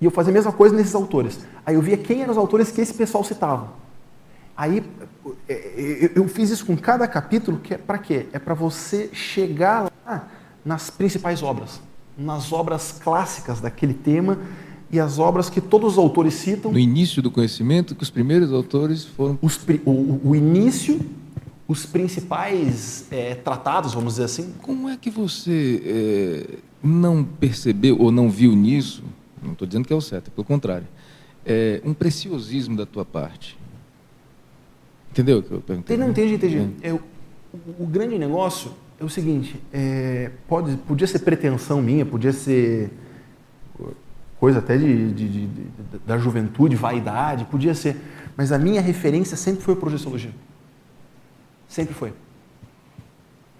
E eu fazia a mesma coisa nesses autores. Aí eu via quem eram os autores que esse pessoal citava. Aí é, é, eu fiz isso com cada capítulo, que é para quê? É para você chegar lá nas principais obras, nas obras clássicas daquele tema e as obras que todos os autores citam. No início do conhecimento, que os primeiros autores foram. Os, o, o, início, os principais é, tratados, vamos dizer assim. Como é que você é, não percebeu ou não viu nisso? Não estou dizendo que é o certo, é pelo contrário. É, um preciosismo da tua parte. Entendeu o que eu perguntei? Não, entendi, entendi. É. o, o grande negócio é o seguinte, é, pode, podia ser pretensão minha, podia ser coisa até de, de, de, de, da juventude, vaidade, podia ser, mas a minha referência sempre foi a projeciologia. Sempre foi.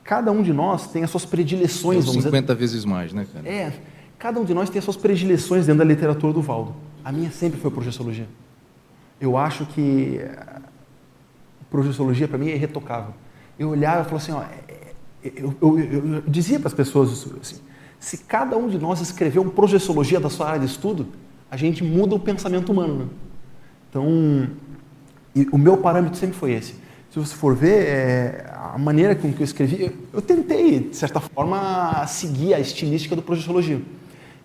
Cada um de nós tem as suas predileções, é vamos 50 dizer. vezes mais, né, cara? É, cada um de nós tem as suas predileções dentro da literatura do Valdo. A minha sempre foi projeciologia. Eu acho que a projeciologia para mim é irretocável. Eu olhava e falava assim, ó, eu, eu, eu, dizia para as pessoas assim, se cada um de nós escrever uma projeciologia da sua área de estudo, a gente muda o pensamento humano. Né? Então, o meu parâmetro sempre foi esse. Se você for ver, é, a maneira com que eu escrevi, eu, eu, tentei, de certa forma, seguir a estilística do projeciologia.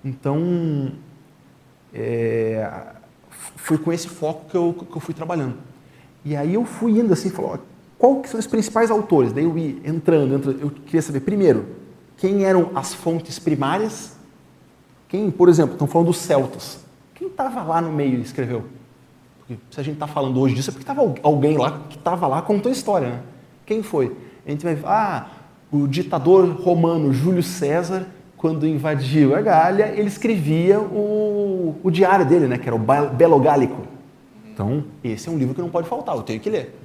Então, é, foi com esse foco que eu, que eu fui trabalhando. E aí eu fui indo assim, falou, qual são os principais autores? Daí eu ia entrando, entrando, eu queria saber, primeiro, quem eram as fontes primárias? Quem, por exemplo, estão falando dos celtas. Quem estava lá no meio e escreveu? Porque se a gente está falando hoje disso, é porque estava alguém lá que estava lá contou a história. Né? Quem foi? A gente vai ah, o ditador romano Júlio César, quando invadiu a Gália, ele escrevia o, o diário dele, né, que era o Belo Gálico. Então, esse é um livro que não pode faltar, eu tenho que ler.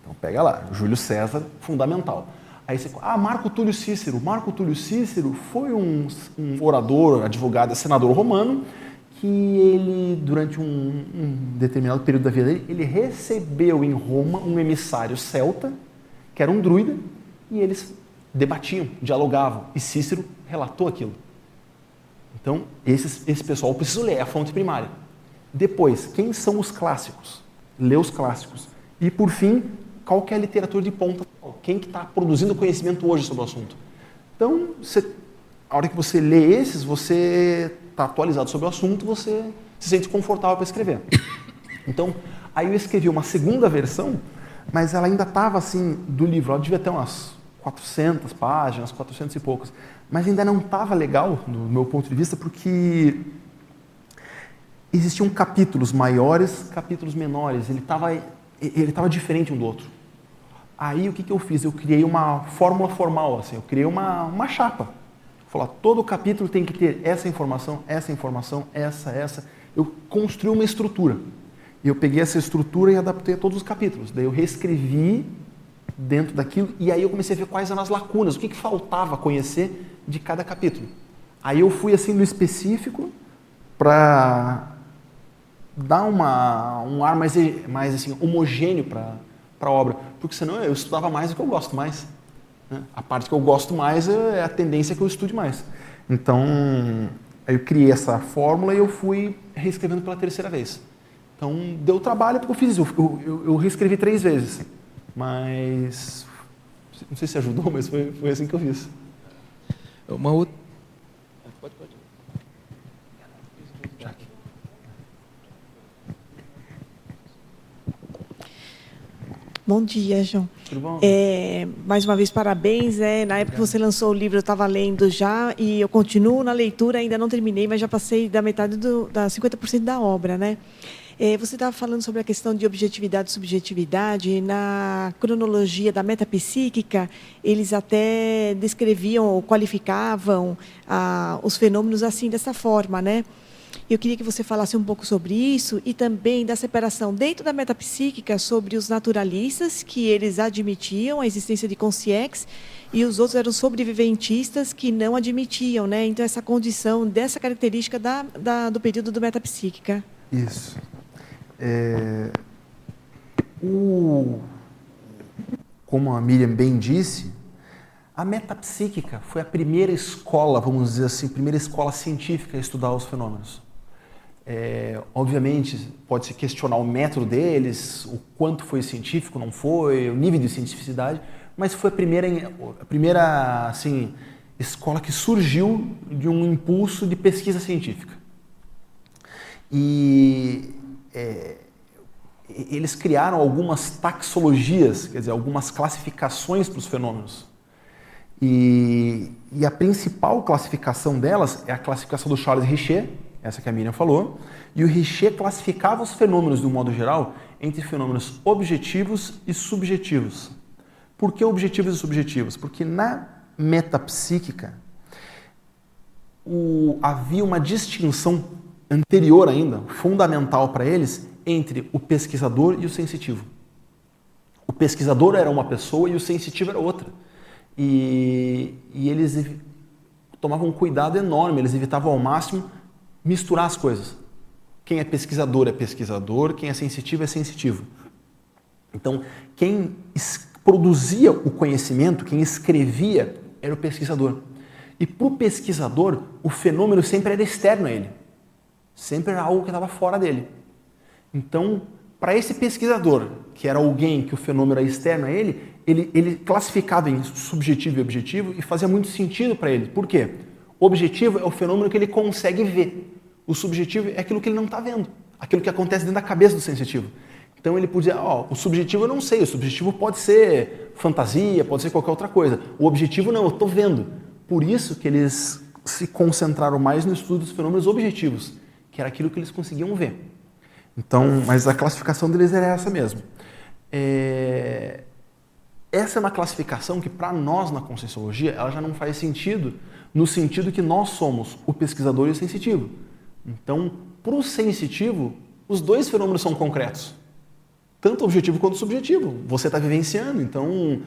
Então pega lá, Júlio César, fundamental. Aí você ah, Marco Túlio Cícero. Marco Túlio Cícero foi um, um orador, advogado, senador romano, que ele, durante um, um, determinado período da vida dele, ele recebeu em Roma um emissário celta, que era um druida, e eles debatiam, dialogavam, e Cícero relatou aquilo. Então, esse, esse pessoal precisa ler, é a fonte primária. Depois, quem são os clássicos? Lê os clássicos. E, por fim, qual que é a literatura de ponta, quem que está produzindo conhecimento hoje sobre o assunto. Então, você, a hora que você lê esses, você está atualizado sobre o assunto, você se sente confortável para escrever. Então, aí eu escrevi uma segunda versão, mas ela ainda estava assim do livro, ela devia ter umas 400 páginas, 400 e poucas, mas ainda não estava legal, do meu ponto de vista, porque existiam capítulos maiores, capítulos menores, ele estava ele tava diferente um do outro. Aí o que, que eu fiz? Eu criei uma fórmula formal, assim, eu criei uma, uma chapa. Falar, todo capítulo tem que ter essa informação, essa informação, essa, essa. Eu construí uma estrutura. E eu peguei essa estrutura e adaptei a todos os capítulos. Daí eu reescrevi dentro daquilo e aí eu comecei a ver quais eram as lacunas, o que, que faltava conhecer de cada capítulo. Aí eu fui assim no específico para dar uma, um ar mais, mais assim, homogêneo para a obra, porque senão eu estudava mais do que eu gosto mais. Né? A parte que eu gosto mais é a tendência que eu estude mais. Então, aí eu criei essa fórmula e eu fui reescrevendo pela terceira vez. Então, deu trabalho porque eu fiz isso. Eu, eu, eu reescrevi três vezes. Mas, não sei se ajudou, mas foi, foi assim que eu fiz. Uma outra. Pode, pode. Bom dia, João. Tudo bom? É, mais uma vez, parabéns. Né? Na época que você lançou o livro, eu estava lendo já e eu continuo na leitura, ainda não terminei, mas já passei da metade do, da 50% da obra. Né? É, você estava falando sobre a questão de objetividade e subjetividade. Na cronologia da metapsíquica, eles até descreviam ou qualificavam ah, os fenômenos assim, dessa forma, né? Eu queria que você falasse um pouco sobre isso e também da separação dentro da metapsíquica sobre os naturalistas, que eles admitiam a existência de consciência, e os outros eram sobreviventistas que não admitiam, né? Então, essa condição, dessa característica da, da do período do metapsíquica. Isso. É, o, como a Miriam bem disse, a metapsíquica foi a primeira escola, vamos dizer assim, primeira escola científica a estudar os fenômenos. É, obviamente, pode-se questionar o método deles, o quanto foi científico, não foi, o nível de cientificidade, mas foi a primeira, a primeira assim, escola que surgiu de um impulso de pesquisa científica. E é, eles criaram algumas taxologias, quer dizer, algumas classificações para os fenômenos. E, e, a principal classificação delas é a classificação do Charles Richer, essa que a Miriam falou, e o Richer classificava os fenômenos, de um modo geral, entre fenômenos objetivos e subjetivos. Por que objetivos e subjetivos? Porque na metapsíquica o, havia uma distinção anterior ainda, fundamental para eles, entre o pesquisador e o sensitivo. O pesquisador era uma pessoa e o sensitivo era outra. E, e eles tomavam um cuidado enorme, eles evitavam ao máximo misturar as coisas. Quem é pesquisador é pesquisador, quem é sensitivo é sensitivo. Então, quem produzia o conhecimento, quem escrevia, era o pesquisador. E para o pesquisador, o fenômeno sempre era externo a ele. Sempre era algo que estava fora dele. Então, para esse pesquisador, que era alguém que o fenômeno era externo a ele, ele, ele classificava em subjetivo e objetivo e fazia muito sentido para ele. Por quê? O objetivo é o fenômeno que ele consegue ver. O subjetivo é aquilo que ele não está vendo, aquilo que acontece dentro da cabeça do sensitivo. Então ele podia, ó, o subjetivo eu não sei, o subjetivo pode ser fantasia, pode ser qualquer outra coisa. O objetivo não, eu estou vendo. Por isso que eles se concentraram mais no estudo dos fenômenos objetivos, que era aquilo que eles conseguiam ver. Então, mas a classificação deles era essa mesmo. É... Essa é uma classificação que para nós na Conscienciologia ela já não faz sentido no sentido que nós somos o pesquisador e o sensitivo. Então, para o sensitivo, os dois fenômenos são concretos, tanto objetivo quanto subjetivo. Você está vivenciando, então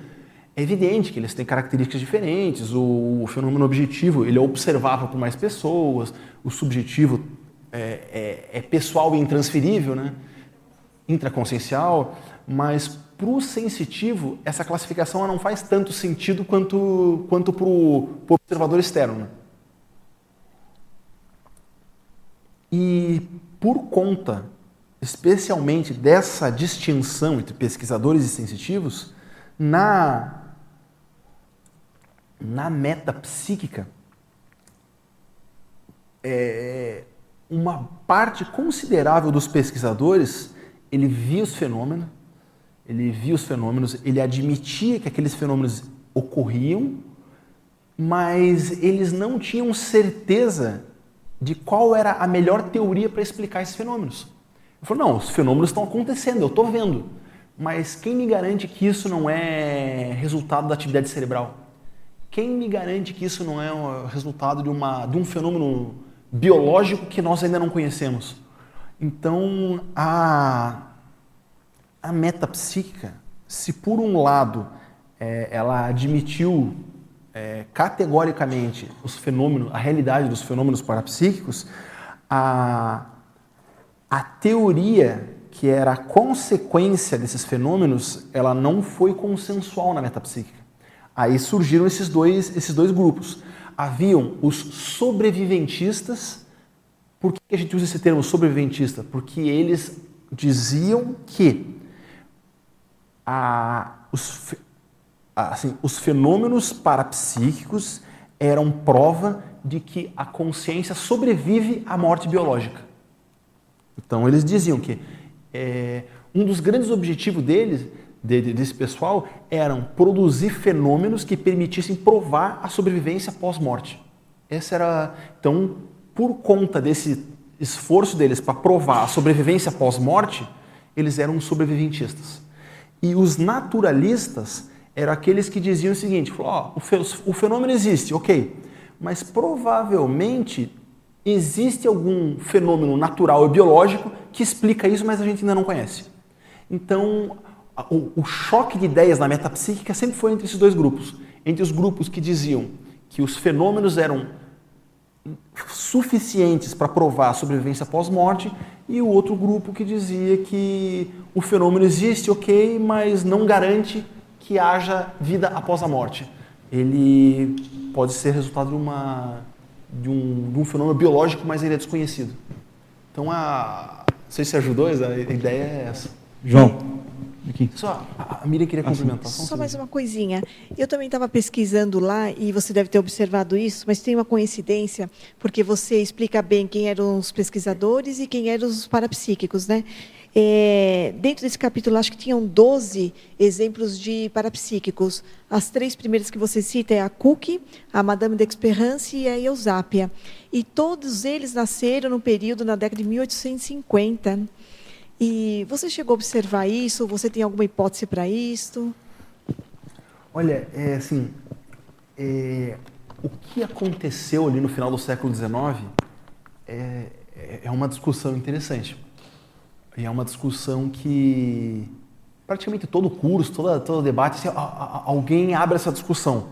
é evidente que eles têm características diferentes. O, fenômeno objetivo ele é observável por mais pessoas, o subjetivo é, é, é pessoal e intransferível, né? intraconsciencial, mas para o sensitivo, essa classificação não faz tanto sentido quanto, quanto para o observador externo. Né? E por conta, especialmente dessa distinção entre pesquisadores e sensitivos, na, na metapsíquica, é, uma parte considerável dos pesquisadores ele via os fenômenos, ele via os fenômenos, ele admitia que aqueles fenômenos ocorriam, mas eles não tinham certeza de qual era a melhor teoria para explicar esses fenômenos. Ele falou: não, os fenômenos estão acontecendo, eu estou vendo, mas quem me garante que isso não é resultado da atividade cerebral? Quem me garante que isso não é o resultado de, uma, de um fenômeno biológico que nós ainda não conhecemos? Então, a, a metapsíquica, se por um lado é, ela admitiu é, categoricamente os fenômenos, a realidade dos fenômenos parapsíquicos, a, a teoria que era a consequência desses fenômenos, ela não foi consensual na metapsíquica. Aí surgiram esses dois, esses dois grupos. Haviam os sobreviventistas. Por que a gente usa esse termo sobreviventista? Porque eles diziam que a, os, assim, os fenômenos parapsíquicos eram prova de que a consciência sobrevive à morte biológica. Então eles diziam que é, um dos grandes objetivos deles de, de, desse pessoal eram produzir fenômenos que permitissem provar a sobrevivência pós-morte. Essa era então, por conta desse esforço deles para provar a sobrevivência pós-morte, eles eram sobreviventistas. E os naturalistas eram aqueles que diziam o seguinte: falou, oh, o fenômeno existe, ok, mas provavelmente existe algum fenômeno natural e biológico que explica isso, mas a gente ainda não conhece. Então, o, choque de ideias na metapsíquica sempre foi entre esses dois grupos. Entre os grupos que diziam que os fenômenos eram suficientes para provar a sobrevivência pós-morte e o outro grupo que dizia que o fenômeno existe, ok, mas não garante que haja vida após a morte. Ele pode ser resultado de, uma, de, um, de um fenômeno biológico, mas ele é desconhecido. Então, a, não sei se ajudou, a ideia é essa. João. Aqui. Só, a Miriam queria complementar. Só, só mais uma coisinha. Eu também estava pesquisando lá, e você deve ter observado isso, mas tem uma coincidência, porque você explica bem quem eram os pesquisadores e quem eram os parapsíquicos, né? É, dentro desse capítulo, acho que tinham 12 exemplos de parapsíquicos. As três primeiras que você cita é a Cook, a Madame d'Experience e a Eusápia. E todos eles nasceram no período na década de 1850. E você chegou a observar isso? Você tem alguma hipótese para isso? Olha, é assim, é, o que aconteceu ali no final do século XIX é, é uma discussão interessante. E é uma discussão que praticamente todo curso, todo, debate, assim, alguém abre essa discussão.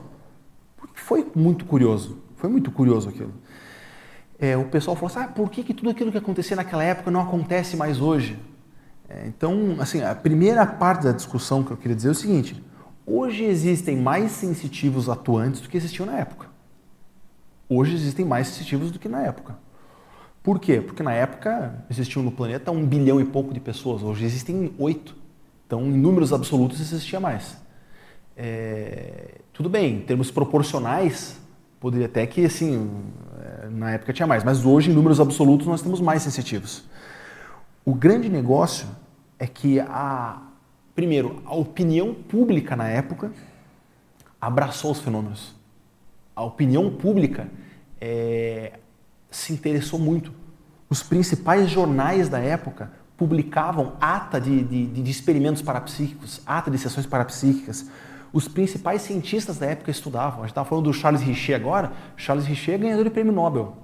Porque foi muito curioso. Foi muito curioso aquilo. É, o pessoal falou assim, ah, por que, que tudo aquilo que acontecia naquela época não acontece mais hoje? É, então, assim, a primeira parte da discussão que eu queria dizer é o seguinte: hoje existem mais sensitivos atuantes do que existiam na época. Hoje existem mais sensitivos do que na época. Por quê? Porque na época existiam no planeta um bilhão e pouco de pessoas, hoje existem oito. Então, em números absolutos, existia mais. É, tudo bem, em termos proporcionais, poderia até que, assim, é, na época tinha mais, mas hoje, em números absolutos, nós temos mais sensitivos. O grande negócio é que a primeiro a opinião pública na época abraçou os fenômenos. A opinião pública é, se interessou muito. Os principais jornais da época publicavam ata de, de, de experimentos parapsíquicos, ata de sessões parapsíquicas. Os principais cientistas da época estudavam. A gente estava falando do Charles Richer agora. Charles Richer é ganhador de prêmio Nobel.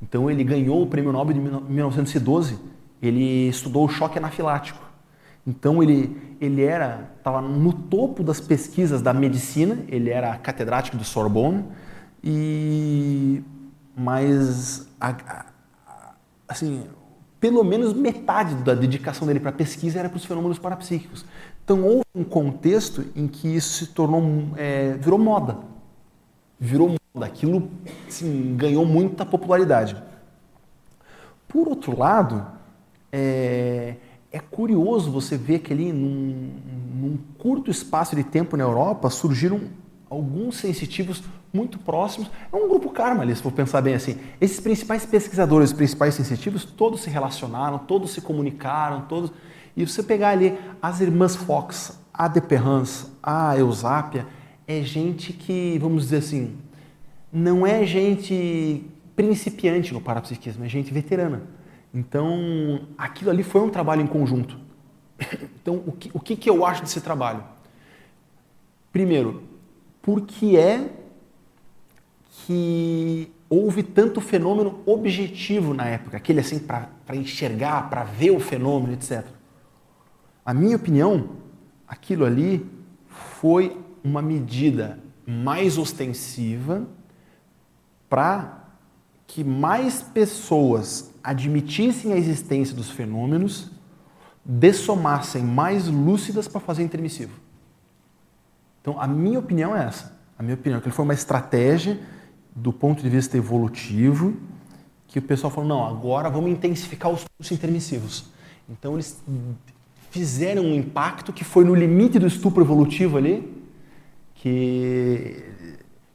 Então ele ganhou o prêmio Nobel de 1912. Ele estudou o choque anafilático. Então ele, ele era estava no topo das pesquisas da medicina, ele era catedrático do Sorbonne e mas a, a, assim pelo menos metade da dedicação dele para a pesquisa era para os fenômenos parapsíquicos. Então houve um contexto em que isso se tornou é, virou moda, virou moda, aquilo assim, ganhou muita popularidade. Por outro lado, é, é curioso você ver que ali, num, num, curto espaço de tempo na Europa, surgiram alguns sensitivos muito próximos. É um grupo karma ali, se for pensar bem assim. Esses principais pesquisadores, os principais sensitivos, todos se relacionaram, todos se comunicaram, todos. E você pegar ali as irmãs Fox, a Deperrance, a Eusápia, é gente que, vamos dizer assim, não é gente principiante no parapsiquismo, é gente veterana. Então, aquilo ali foi um trabalho em conjunto. (laughs) Então, o que, o que, que eu acho desse trabalho? Primeiro, por que é que houve tanto fenômeno objetivo na época, aquele assim para enxergar, para ver o fenômeno, etc. A minha opinião, aquilo ali foi uma medida mais ostensiva para que mais pessoas admitissem a existência dos fenômenos, dessomassem mais lúcidas para fazer intermissivo. Então, a minha opinião é essa. A minha opinião é que foi uma estratégia do ponto de vista evolutivo que o pessoal falou, não, agora vamos intensificar os cursos intermissivos. Então, eles fizeram um impacto que foi no limite do estupro evolutivo ali, que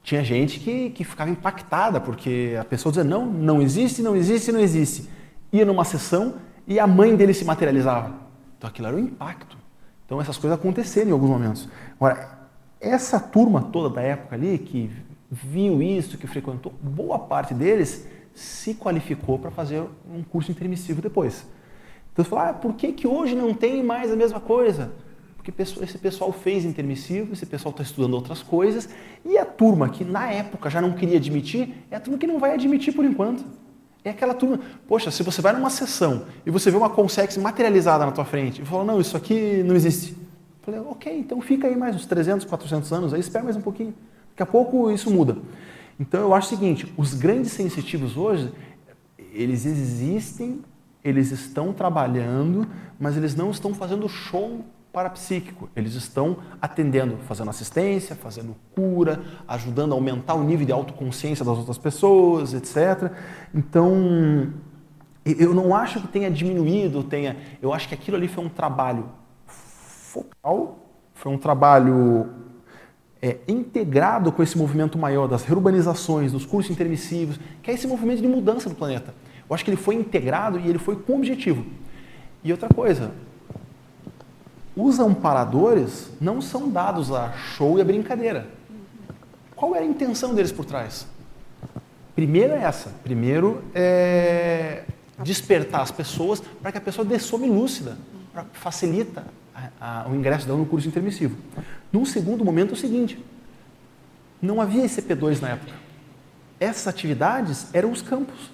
tinha gente que, que ficava impactada, porque a pessoa dizia, não, não existe, não existe, não existe. Ia numa sessão e a mãe dele se materializava. Então aquilo era um impacto. Então essas coisas aconteceram em alguns momentos. Agora, essa turma toda da época ali, que viu isso, que frequentou, boa parte deles se qualificou para fazer um curso intermissivo depois. Então você fala, ah, por que, que hoje não tem mais a mesma coisa? Porque esse pessoal fez intermissivo, esse pessoal está estudando outras coisas, e a turma que na época já não queria admitir, é a turma que não vai admitir por enquanto. É aquela turma, poxa, se você vai numa sessão e você vê uma consex materializada na tua frente e fala, não, isso aqui não existe. Eu falei, ok, então fica aí mais uns 300, 400 anos, aí espera mais um pouquinho. Daqui a pouco isso muda. Então eu acho o seguinte, os grandes sensitivos hoje, eles existem eles estão trabalhando, mas eles não estão fazendo show parapsíquico. Eles estão atendendo, fazendo assistência, fazendo cura, ajudando a aumentar o nível de autoconsciência das outras pessoas, etc. Então, eu não acho que tenha diminuído, tenha. Eu acho que aquilo ali foi um trabalho focal, foi um trabalho é, integrado com esse movimento maior das reurbanizações, dos cursos intermissivos, que é esse movimento de mudança do planeta. Eu acho que ele foi integrado e ele foi com objetivo. E outra coisa, os amparadores não são dados a show e a brincadeira. Qual era a intenção deles por trás? Primeiro é essa. Primeiro é despertar as pessoas para que a pessoa dessome lúcida, para facilita a, a, o ingresso dela no curso intermissivo. Num segundo momento é o seguinte, não havia ICP2 na época. Essas atividades eram os campos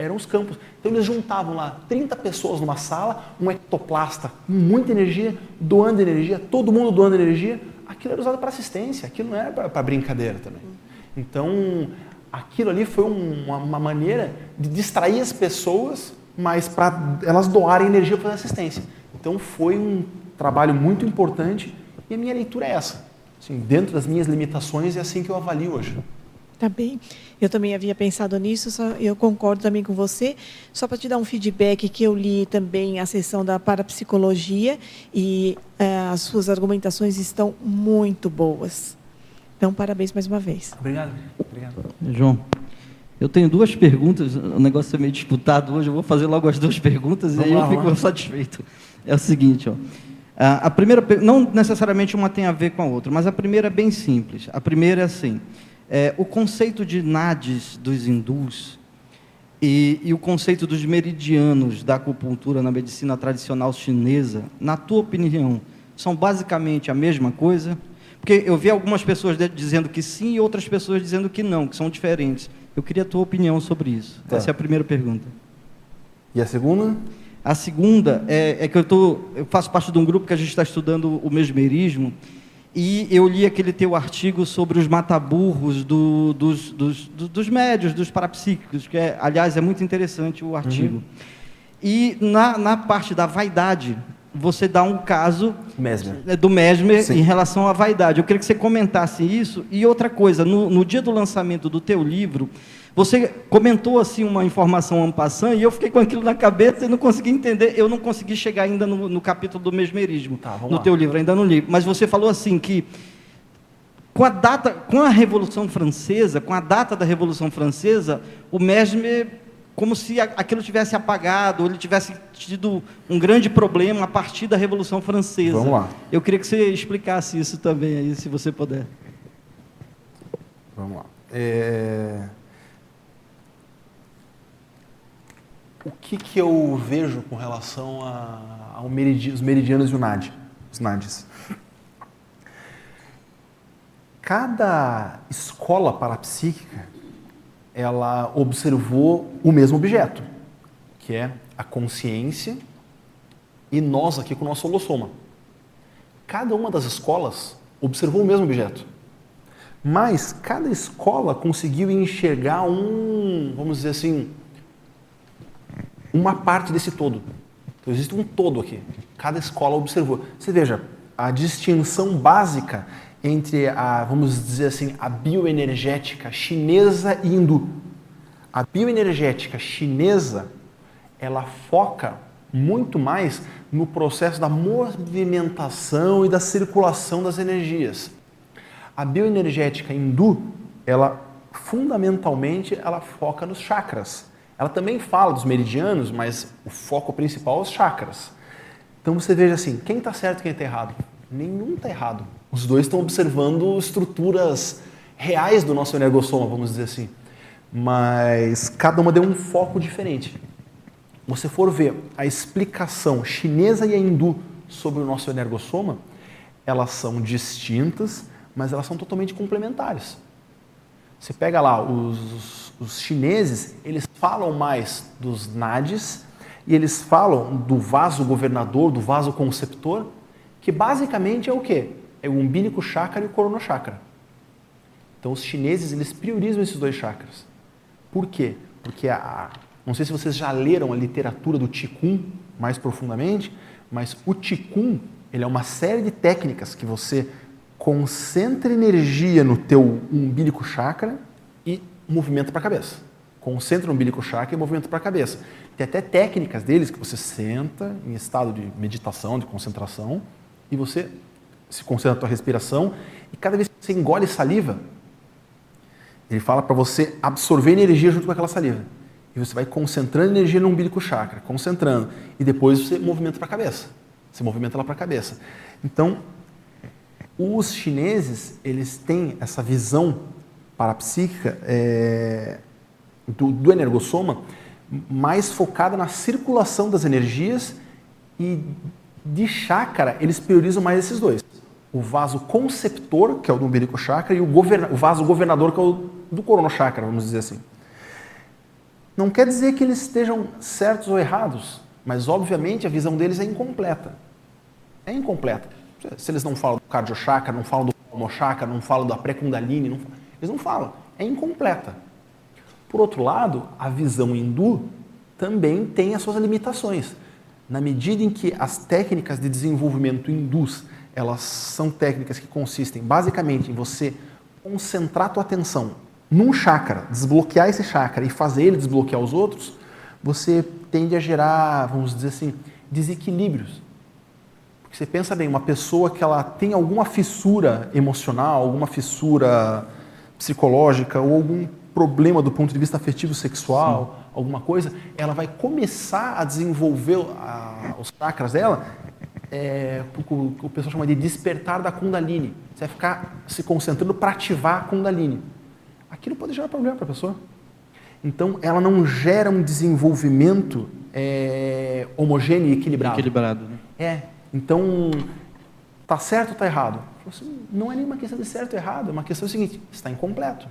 eram os campos. Então eles juntavam lá 30 pessoas numa sala, um ectoplasta muita energia, doando energia, todo mundo doando energia. Aquilo era usado para assistência, aquilo não era para brincadeira também. Então, aquilo ali foi uma, uma maneira de distrair as pessoas, mas para elas doarem energia para assistência. Então, foi um trabalho muito importante e a minha leitura é essa. Assim, dentro das minhas limitações, é assim que eu avalio hoje. Tá bem. Eu também havia pensado nisso, só, eu concordo também com você. Só para te dar um feedback, que eu li também a sessão da parapsicologia e uh, as suas argumentações estão muito boas. Então, parabéns mais uma vez. Obrigado. Obrigado. João, eu tenho duas perguntas. O negócio é meio disputado hoje. Eu vou fazer logo as duas perguntas Vamos e aí lá, eu fico vamos. satisfeito. É o seguinte, ó. A primeira, não necessariamente uma tem a ver com a outra, mas a primeira é bem simples. A primeira é assim: é, o conceito de nadis dos hindus e, e, o conceito dos meridianos da acupuntura na medicina tradicional chinesa, na tua opinião, são basicamente a mesma coisa? Porque eu vi algumas pessoas dizendo que sim e outras pessoas dizendo que não, que são diferentes. Eu queria a tua opinião sobre isso. Tá. Essa é a primeira pergunta. E a segunda? A segunda é, é que eu, tô, eu faço parte de um grupo que a gente está estudando o mesmerismo e eu li aquele teu artigo sobre os mataburros do, dos, dos, dos, médios, dos parapsíquicos, que, é, aliás, é muito interessante o artigo. Uhum. E na, na parte da vaidade, você dá um caso Mesmer. É, do Mesmer Sim. em relação à vaidade. Eu queria que você comentasse isso. E outra coisa, no, no dia do lançamento do teu livro, você comentou assim uma informação ampassã e eu fiquei com aquilo na cabeça e não consegui entender. Eu não consegui chegar ainda no, no capítulo do mesmerismo, tá, no lá. teu livro, ainda não li. Mas você falou assim que com a data, com a Revolução Francesa, com a data da Revolução Francesa, o Mesmer como se aquilo tivesse apagado, ou ele tivesse tido um grande problema a partir da Revolução Francesa. Vamos lá. Eu queria que você explicasse isso também aí, se você puder. Vamos lá. É... O que, que eu vejo com relação a, ao meridi, os meridianos e o NAD, os NADs? Cada escola parapsíquica ela observou o mesmo objeto, que é a consciência e nós aqui com o nosso holossoma. Cada uma das escolas observou o mesmo objeto. Mas cada escola conseguiu enxergar um, vamos dizer assim, uma parte desse todo. Então existe um todo aqui. Cada escola observou. Você veja, a distinção básica entre a, vamos dizer assim, a bioenergética chinesa e hindu. A bioenergética chinesa, ela foca muito mais no processo da movimentação e da circulação das energias. A bioenergética hindu, ela fundamentalmente ela foca nos chakras. Ela também fala dos meridianos, mas o foco principal é os chakras. Então você veja assim, quem está certo e quem está errado? Nenhum está errado. Os dois estão observando estruturas reais do nosso energossoma, vamos dizer assim. Mas cada uma deu um foco diferente. Você for ver a explicação chinesa e a hindu sobre o nosso energossoma, elas são distintas, mas elas são totalmente complementares. Você pega lá os, os chineses, eles falam mais dos nadis e eles falam do vaso governador, do vaso conceptor, que basicamente é o quê? é o umbilico chakra e o corona chakra. Então os chineses eles priorizam esses dois chakras. Por quê? Porque a, não sei se vocês já leram a literatura do Qigong mais profundamente, mas o Qigong ele é uma série de técnicas que você concentra energia no teu umbilico chakra e movimenta para a cabeça. Concentra no umbilico chakra e movimenta para a cabeça. Tem até técnicas deles que você senta em estado de meditação, de concentração, e você se concentra na tua respiração e cada vez que você engole saliva, ele fala para você absorver energia junto com aquela saliva. E você vai concentrando energia no umbilico chakra, concentrando. E depois você movimenta para a cabeça. Você movimenta lá para a cabeça. Então, os chineses, eles têm essa visão parapsíquica é, do, do energossoma mais focada na circulação das energias e de chakra, eles priorizam mais esses dois o vaso conceptor, que é o do umbilico chakra, e o, governa o vaso governador, que é o do corono chakra, vamos dizer assim. Não quer dizer que eles estejam certos ou errados, mas obviamente a visão deles é incompleta. É incompleta. Se eles não falam do cardio chakra, não falam do palmo chakra, não falam da pré-kundalini, não, eles não falam. É incompleta. Por outro lado, a visão hindu também tem as suas limitações. Na medida em que as técnicas de desenvolvimento hindus elas são técnicas que consistem basicamente em você concentrar a tua atenção num chakra, desbloquear esse chakra e fazer ele desbloquear os outros, você tende a gerar, vamos dizer assim, desequilíbrios. Porque você pensa bem, uma pessoa que ela tem alguma fissura emocional, alguma fissura psicológica ou algum problema do ponto de vista afetivo sexual, Sim. alguma coisa, ela vai começar a desenvolver a, os chakras dela é, o, o pessoal chama de despertar da Kundalini. Você vai ficar se concentrando para ativar a Kundalini. Aquilo pode gerar problema para a pessoa. Então, ela não gera um desenvolvimento é, homogêneo e equilibrado. Equilibrado, né? É. Então, tá certo ou tá errado? Assim, não é nenhuma questão de certo ou errado, é uma questão seguinte, está incompleto.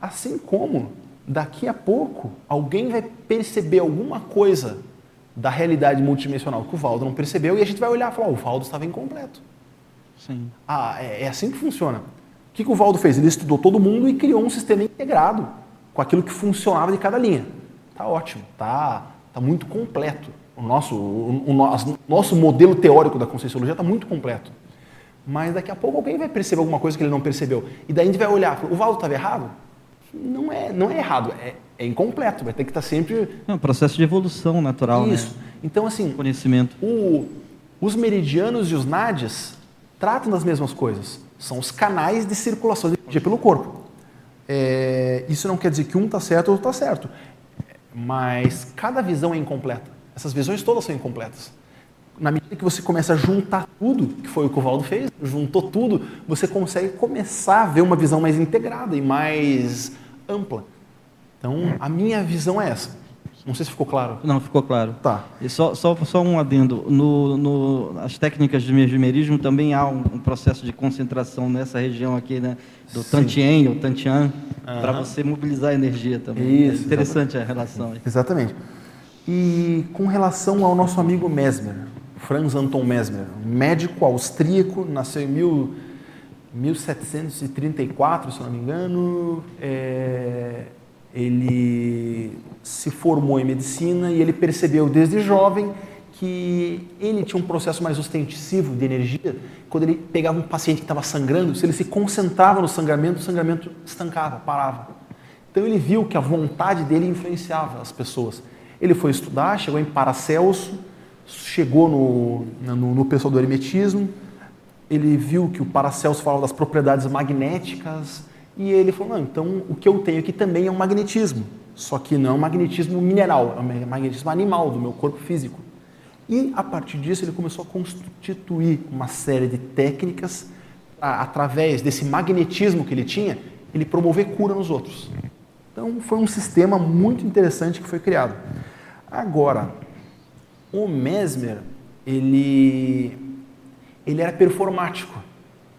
Assim como, daqui a pouco, alguém vai perceber alguma coisa da realidade multidimensional que o Valdo não percebeu e a gente vai olhar e falar, oh, o Valdo estava incompleto. Sim. Ah, é, é, assim que funciona. O que, que o Valdo fez? Ele estudou todo mundo e criou um sistema integrado com aquilo que funcionava de cada linha. Tá ótimo, tá, tá muito completo. O nosso, o, o, o nosso modelo teórico da conscienciologia está muito completo. Mas daqui a pouco alguém vai perceber alguma coisa que ele não percebeu. E daí a gente vai olhar, o Valdo estava errado? Não é, não é errado, é, é incompleto, vai ter que estar sempre. É um processo de evolução natural. Né? Isso. Né? Então, assim. Conhecimento. O, os meridianos e os nadis tratam das mesmas coisas. São os canais de circulação de energia pelo corpo. É, isso não quer dizer que um está certo ou outro está certo, mas cada visão é incompleta. Essas visões todas são incompletas. Na medida que você começa a juntar tudo, que foi o que o Valdo fez, juntou tudo, você consegue começar a ver uma visão mais integrada e mais ampla. Então, a minha visão é essa. Não sei se ficou claro. Não, ficou claro. Tá. E só, só, só um adendo. No, no, as técnicas de mesmerismo também há um, um processo de concentração nessa região aqui, né? Do Tantien ou Tantian, para você mobilizar a energia também. Isso, é interessante a relação. aí. Exatamente. E com relação ao nosso amigo Mesmer, Franz Anton Mesmer, médico austríaco, nasceu em mil, 1734, se não me engano. É, ele se formou em medicina e ele percebeu desde jovem que ele tinha um processo mais ostensivo de energia. Quando ele pegava um paciente que estava sangrando, se ele se concentrava no sangramento, o sangramento estancava, parava. Então ele viu que a vontade dele influenciava as pessoas. Ele foi estudar, chegou em Paracelso, chegou no, no, no pessoal do hermetismo, ele viu que o Paracelso falava das propriedades magnéticas e ele falou, não, então o que eu tenho aqui também é um magnetismo, só que não é um magnetismo mineral, é um magnetismo animal do meu corpo físico. E a partir disso ele começou a constituir uma série de técnicas através desse magnetismo que ele tinha, ele promover cura nos outros. Então foi um sistema muito interessante que foi criado. Agora, o Mesmer, ele, ele era performático.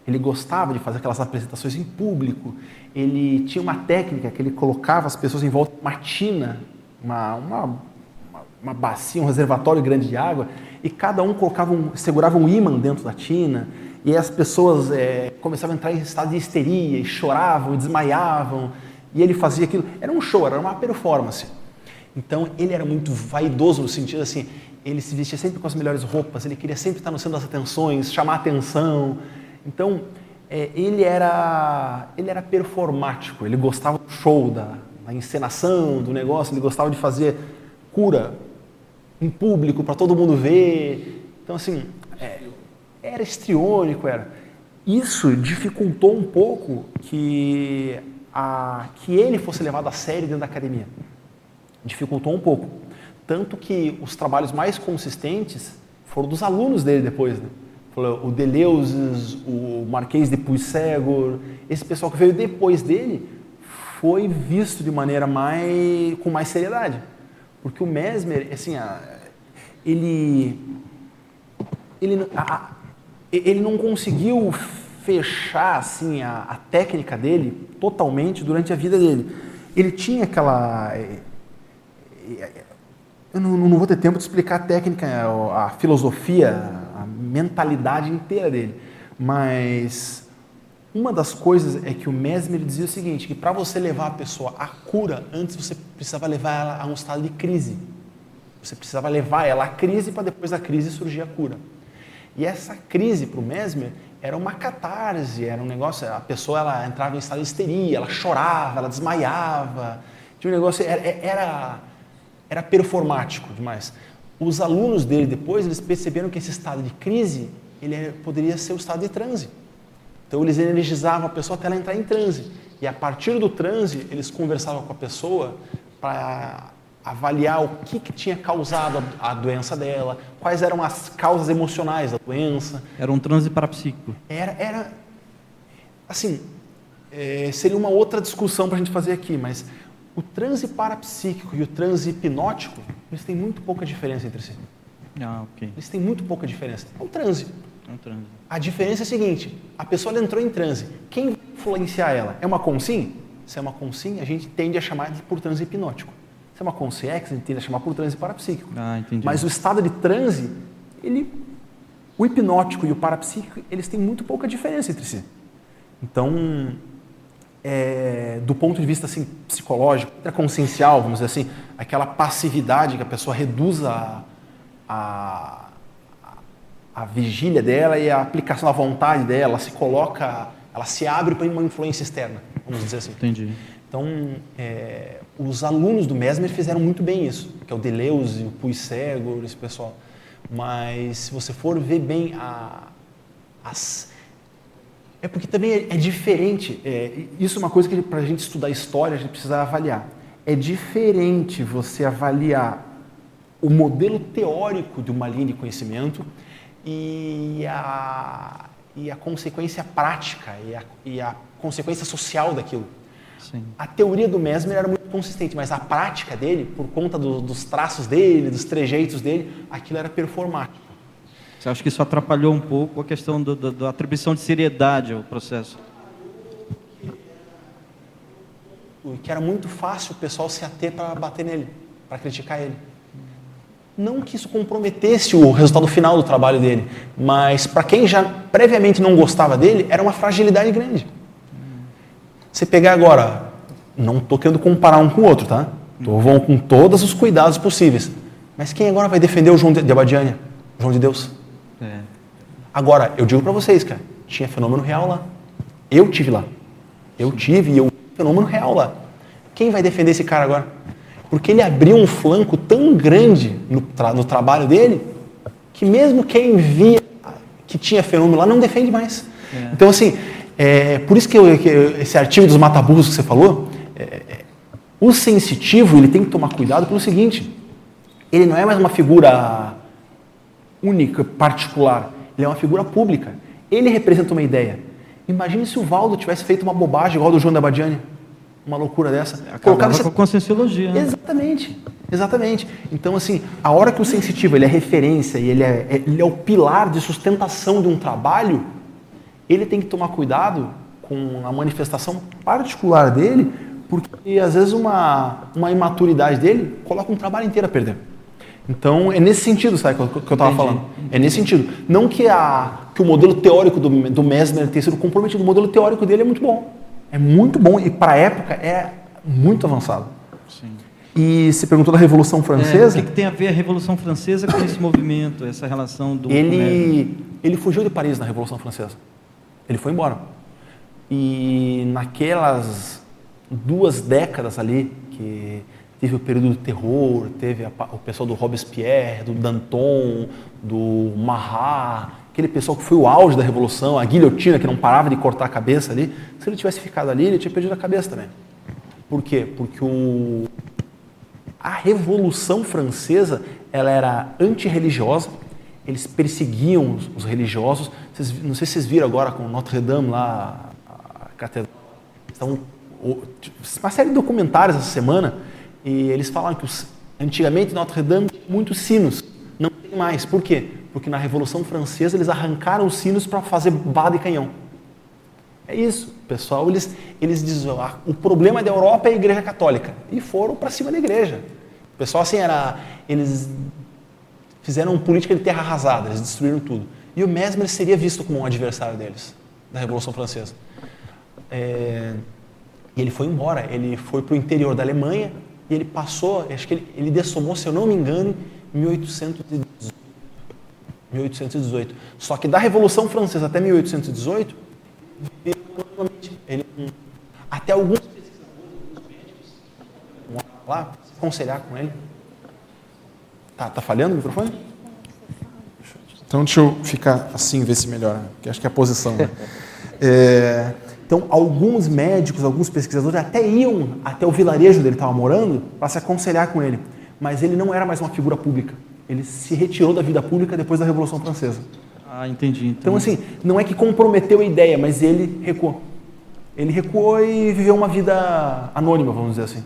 Ele gostava de fazer aquelas apresentações em público. Ele tinha uma técnica que ele colocava as pessoas em volta de uma tina, uma, uma, uma, bacia, um reservatório grande de água, e cada um colocava um, segurava um ímã dentro da tina, e as pessoas é, começavam a entrar em estado de histeria, e choravam, e desmaiavam, e ele fazia aquilo. Era um show, era uma performance. Então ele era muito vaidoso no sentido assim, ele se vestia sempre com as melhores roupas, ele queria sempre estar no centro das atenções, chamar atenção. Então é, ele era ele era performático, ele gostava do show, da, da encenação, do negócio, ele gostava de fazer cura em público para todo mundo ver. Então assim é, era estriônico, era. Isso dificultou um pouco que a, que ele fosse levado a sério dentro da academia dificultou um pouco. Tanto que os trabalhos mais consistentes foram dos alunos dele depois. Né? O Deleuze, o Marquês de Puysegur, esse pessoal que veio depois dele foi visto de maneira mais com mais seriedade. Porque o Mesmer, assim, ele ele, ele não conseguiu fechar assim a, a técnica dele totalmente durante a vida dele. Ele tinha aquela eu não, não, vou ter tempo de explicar a técnica, a filosofia, a mentalidade inteira dele, mas uma das coisas é que o Mesmer dizia o seguinte, que para você levar a pessoa à cura, antes você precisava levar ela a um estado de crise. Você precisava levar ela à crise para depois da crise surgir a cura. E essa crise para o Mesmer era uma catarse, era um negócio, a pessoa ela entrava em estado de histeria, ela chorava, ela desmaiava, tinha um negócio, era, era era performático demais. Os alunos dele depois, eles perceberam que esse estado de crise, ele poderia ser o estado de transe. Então eles energizavam a pessoa até ela entrar em transe. E a partir do transe, eles conversavam com a pessoa para avaliar o que, que tinha causado a, a, doença dela, quais eram as causas emocionais da doença. Era um transe parapsíquico. Era, era assim, é, seria uma outra discussão para a gente fazer aqui, mas o transe parapsíquico e o transe hipnótico, eles têm muito pouca diferença entre si. Ah, ok. Eles têm muito pouca diferença. É um transe. É um transe. A diferença é a seguinte: a pessoa entrou em transe. Quem vai influenciar ela? É uma consim? Se é uma consim, a gente tende a chamar de por transe hipnótico. Se é uma consciência, a gente tende a chamar por transe parapsíquico. Ah, entendi. Mas o estado de transe, ele, o hipnótico e o parapsíquico, eles têm muito pouca diferença entre si. Então, é, do ponto de vista assim, psicológico, consciencial, vamos dizer assim, aquela passividade que a pessoa reduz a, a, a vigília dela e a aplicação da vontade dela, ela se coloca, ela se abre para uma influência externa, vamos dizer assim. Entendi. Então, é, os alunos do Mesmer fizeram muito bem isso, que é o Deleuze, o Puigcego, esse pessoal. Mas se você for ver bem a, as É porque também é, é diferente. É, isso é uma coisa que para a gente estudar história a gente precisa avaliar. É diferente você avaliar o modelo teórico de uma linha de conhecimento e a, e a consequência prática e a, e a consequência social daquilo. Sim. A teoria do Mesmer era muito consistente, mas a prática dele, por conta do, dos traços dele, dos trejeitos dele, aquilo era performático. Você acha que isso atrapalhou um pouco a questão do, do, da atribuição de seriedade ao processo? Que era muito fácil o pessoal se ater para bater nele, para criticar ele. Não que isso comprometesse o resultado final do trabalho dele, mas para quem já previamente não gostava dele, era uma fragilidade grande. Você pegar agora, não estou querendo comparar um com o outro, tá? Tô, vão com todos os cuidados possíveis. Mas quem agora vai defender o João de Abadiânia? João de Deus? É. Agora, eu digo para vocês, cara, tinha fenômeno real lá. Eu tive lá. Eu tive e eu fenômeno real lá. Quem vai defender esse cara agora? Porque ele abriu um flanco tão grande no, tra no trabalho dele que mesmo quem via que tinha fenômeno lá não defende mais. É. Então, assim, é, por isso que, eu, que esse artigo dos mataburros que você falou, é, é, o sensitivo ele tem que tomar cuidado pelo seguinte: ele não é mais uma figura única, particular, ele é uma figura pública. Ele representa uma ideia. Imagine se o Valdo tivesse feito uma bobagem igual do João da Badiani. Uma loucura dessa. Acabava essa... com a. Né? Exatamente. Exatamente. Então, assim, a hora que o sensitivo ele é referência e ele é, ele é o pilar de sustentação de um trabalho, ele tem que tomar cuidado com a manifestação particular dele, porque às vezes uma, uma imaturidade dele coloca um trabalho inteiro a perder. Então, é nesse sentido, sabe, que eu estava falando. É nesse sentido. Não que, a, que o modelo teórico do, do Mesmer tenha sido comprometido, o modelo teórico dele é muito bom. É muito bom e, para a época, é muito avançado. Sim. E se perguntou da Revolução Francesa. É, o que, que, tem a ver a Revolução Francesa com esse movimento, essa relação do. Ele, ele fugiu de Paris na Revolução Francesa. Ele foi embora. E naquelas duas décadas ali, que teve o período do terror, teve a, o pessoal do Robespierre, do Danton, do Marat, aquele pessoal que foi o auge da revolução, a guilhotina que não parava de cortar a cabeça ali, se ele tivesse ficado ali, ele tinha perdido a cabeça também. Por quê? Porque o, a Revolução Francesa ela era antirreligiosa, eles perseguiam os, os religiosos. Vocês, não sei se vocês viram agora com Notre Dame lá, a catedral. Uma série de documentários essa semana e eles falaram que os, antigamente Notre Dame tinha muitos sinos, não tem mais. Por quê? Porque na Revolução Francesa eles arrancaram os sinos para fazer bala e canhão. É isso, pessoal. Eles, eles dizem, ah, o problema da Europa é a Igreja Católica. E foram para cima da igreja. O pessoal assim era, eles fizeram política de terra arrasada, eles destruíram tudo. E o Mesmer seria visto como um adversário deles, da Revolução Francesa. É, e ele foi embora, ele foi para o interior da Alemanha e ele passou, acho que ele, ele dessomou, se eu não me engano, em 1818. 1818. Só que da Revolução Francesa até 1818, ele, até alguns pesquisadores, alguns médicos, lá, aconselhar com ele, Tá, tá falhando o microfone? Então deixa eu ficar assim, ver se melhora, que acho que é a posição. Né? (laughs) É, então, alguns médicos, alguns pesquisadores até iam até o vilarejo dele estava morando para se aconselhar com ele, mas ele não era mais uma figura pública. Ele se retirou da vida pública depois da Revolução Francesa. Ah, entendi. entendi. Então, assim, não é que comprometeu a ideia, mas ele recuou. Ele recuou e viveu uma vida anônima, vamos dizer assim.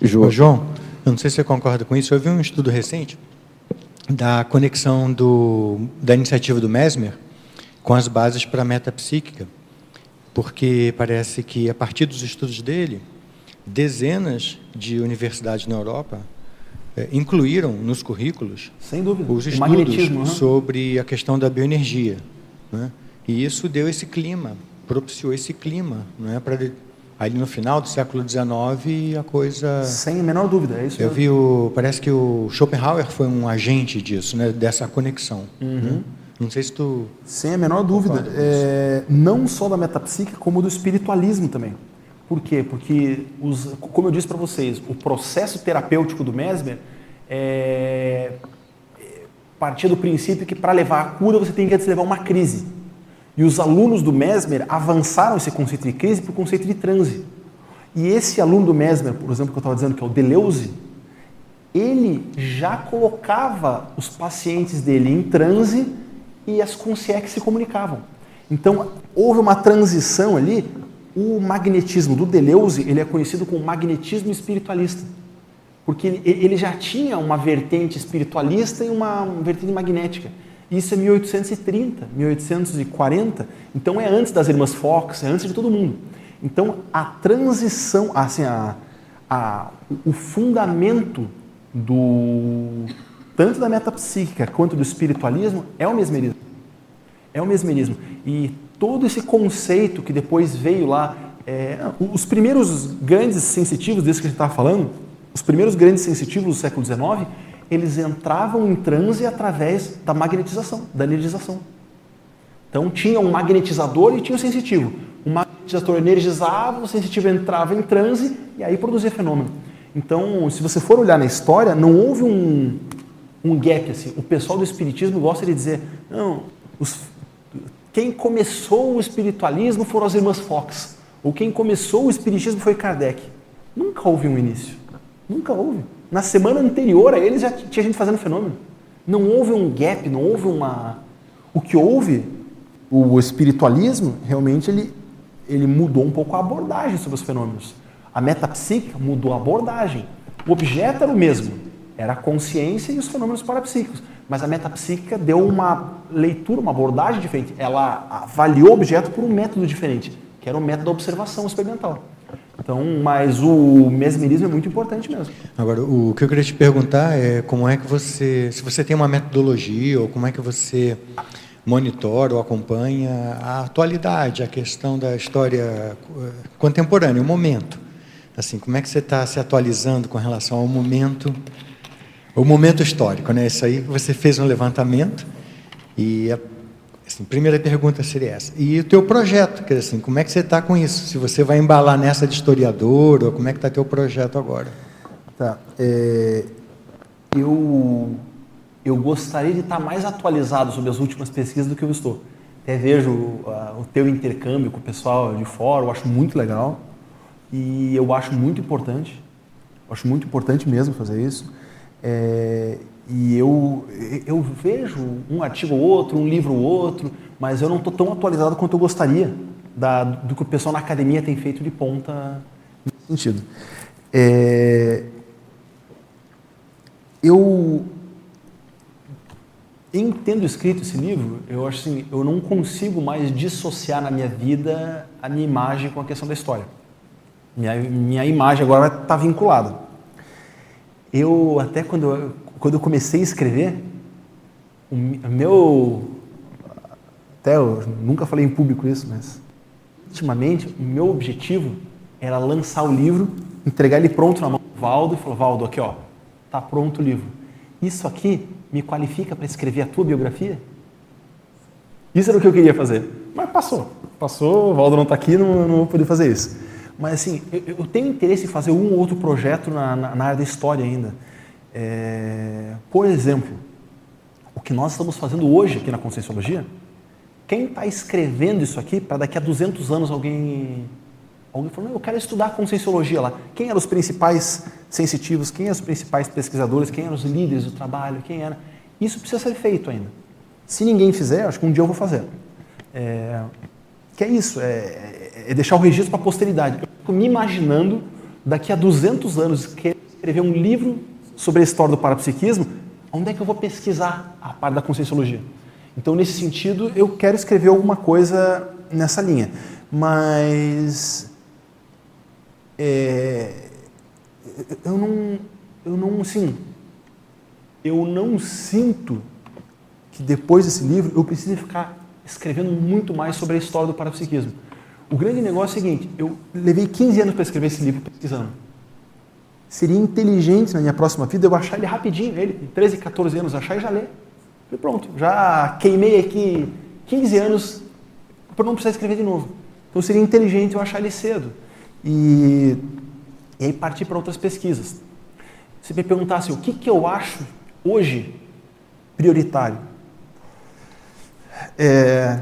João, João eu não sei se você concorda com isso, eu vi um estudo recente da conexão do, da iniciativa do Mesmer com as bases para a metapsíquica, porque parece que, a partir dos estudos dele, dezenas de universidades na Europa é, incluíram nos currículos os estudos né? sobre a questão da bioenergia. Né? E isso deu esse clima, propiciou esse clima não é, para Ali no final do século XIX, a coisa. Sem a menor dúvida, é isso. Eu vi o. Parece que o Schopenhauer foi um agente disso, né? dessa conexão. Uhum. Né? Não sei se tu. Sem a menor dúvida. É, não só da metapsique, como do espiritualismo também. Por quê? Porque, os, como eu disse para vocês, o processo terapêutico do Mesmer é, partia do princípio que para levar a cura você tem que levar uma crise. E os alunos do Mesmer avançaram esse conceito de crise para o conceito de transe. E esse aluno do Mesmer, por exemplo, que eu estava dizendo, que é o Deleuze, ele já colocava os pacientes dele em transe e as consciências se comunicavam. Então, houve uma transição ali. O magnetismo do Deleuze, ele é conhecido como magnetismo espiritualista. Porque ele, já tinha uma vertente espiritualista e uma vertente magnética. Isso é 1830, 1840. Então é antes das irmãs Fox, é antes de todo mundo. Então a transição, assim, a, a, o fundamento do tanto da metapsíquica quanto do espiritualismo é o mesmerismo. É o mesmerismo. E todo esse conceito que depois veio lá, é, os primeiros grandes sensitivos desse que a gente estava falando, os primeiros grandes sensitivos do século XIX, eles entravam em transe através da magnetização, da energização. Então tinha um magnetizador e tinha um sensitivo. O magnetizador energizava, o sensitivo entrava em transe e aí produzia fenômeno. Então, se você for olhar na história, não houve um, um gap assim. O pessoal do espiritismo gosta de dizer, não, os, quem começou o espiritualismo foram as irmãs Fox, ou quem começou o espiritismo foi Kardec. Nunca houve um início. Nunca houve. Na semana anterior a eles já tinha gente fazendo fenômeno. Não houve um gap, não houve uma. O que houve, o espiritualismo, realmente ele, ele mudou um pouco a abordagem sobre os fenômenos. A metapsíquica mudou a abordagem. O objeto era o mesmo, era a consciência e os fenômenos parapsíquicos. Mas a metapsíquica deu uma leitura, uma abordagem diferente. Ela avaliou o objeto por um método diferente, que era o método da observação experimental. Então, mas o mesmerismo é muito importante mesmo. Agora, o que eu queria te perguntar é como é que você, se você tem uma metodologia ou como é que você monitora ou acompanha a atualidade, a questão da história eh, contemporânea, o momento. Assim, como é que você está se atualizando com relação ao momento, o momento histórico, né? Isso aí você fez um levantamento e Assim, primeira pergunta seria essa. E o teu projeto, quer dizer assim, como é que você está com isso? Se você vai embalar nessa de historiador, ou como é que está teu projeto agora? Tá. É, eu, eu gostaria de estar mais atualizado sobre as últimas pesquisas do que eu estou. Até vejo uh, o teu intercâmbio com o pessoal de fora, eu acho muito legal. E eu acho muito importante. Eu acho muito importante mesmo fazer isso. É, e eu, eu vejo um artigo ou outro, um livro ou outro, mas eu não estou tão atualizado quanto eu gostaria da, do que o pessoal na academia tem feito de ponta nesse sentido. É, eu, em tendo escrito esse livro, eu acho assim, eu não consigo mais dissociar na minha vida a minha imagem com a questão da história. Minha, minha imagem agora está vinculada. Eu até quando quando eu comecei a escrever, o meu. Até eu nunca falei em público isso, mas. Ultimamente, o meu objetivo era lançar o livro, entregar ele pronto na mão do Valdo e falar: Valdo, aqui ó, tá pronto o livro. Isso aqui me qualifica para escrever a tua biografia? Isso era o que eu queria fazer. Mas passou. Passou, o Valdo não está aqui, não, não vou poder fazer isso. Mas assim, eu, eu, tenho interesse em fazer um ou outro projeto na, na, na área da história ainda. É, por exemplo, o que nós estamos fazendo hoje aqui na Conscienciologia, quem está escrevendo isso aqui para daqui a 200 anos alguém alguém falou, eu quero estudar Conscienciologia lá. Quem eram os principais sensitivos? Quem eram os principais pesquisadores? Quem eram os líderes do trabalho? Quem era? Isso precisa ser feito ainda. Se ninguém fizer, acho que um dia eu vou fazer. É, que é isso, é, é deixar o registro para a posteridade. Fico me imaginando daqui a 200 anos escrever um livro sobre a história do parapsiquismo, onde é que eu vou pesquisar a parte da conscienciologia? Então, nesse sentido, eu quero escrever alguma coisa nessa linha. Mas é, eu não, eu não, assim, eu não sinto que depois desse livro eu precise ficar escrevendo muito mais sobre a história do parapsiquismo. O grande negócio é o seguinte: eu levei 15 anos para escrever esse livro pesquisando seria inteligente na minha próxima vida eu achar ele rapidinho, ele, 13, 14 anos, achar e já ler. E pronto, já queimei aqui 15 anos para não precisar escrever de novo. Então seria inteligente eu achar ele cedo. E, e aí partir para outras pesquisas. Se me perguntasse o que, que eu acho hoje prioritário, é,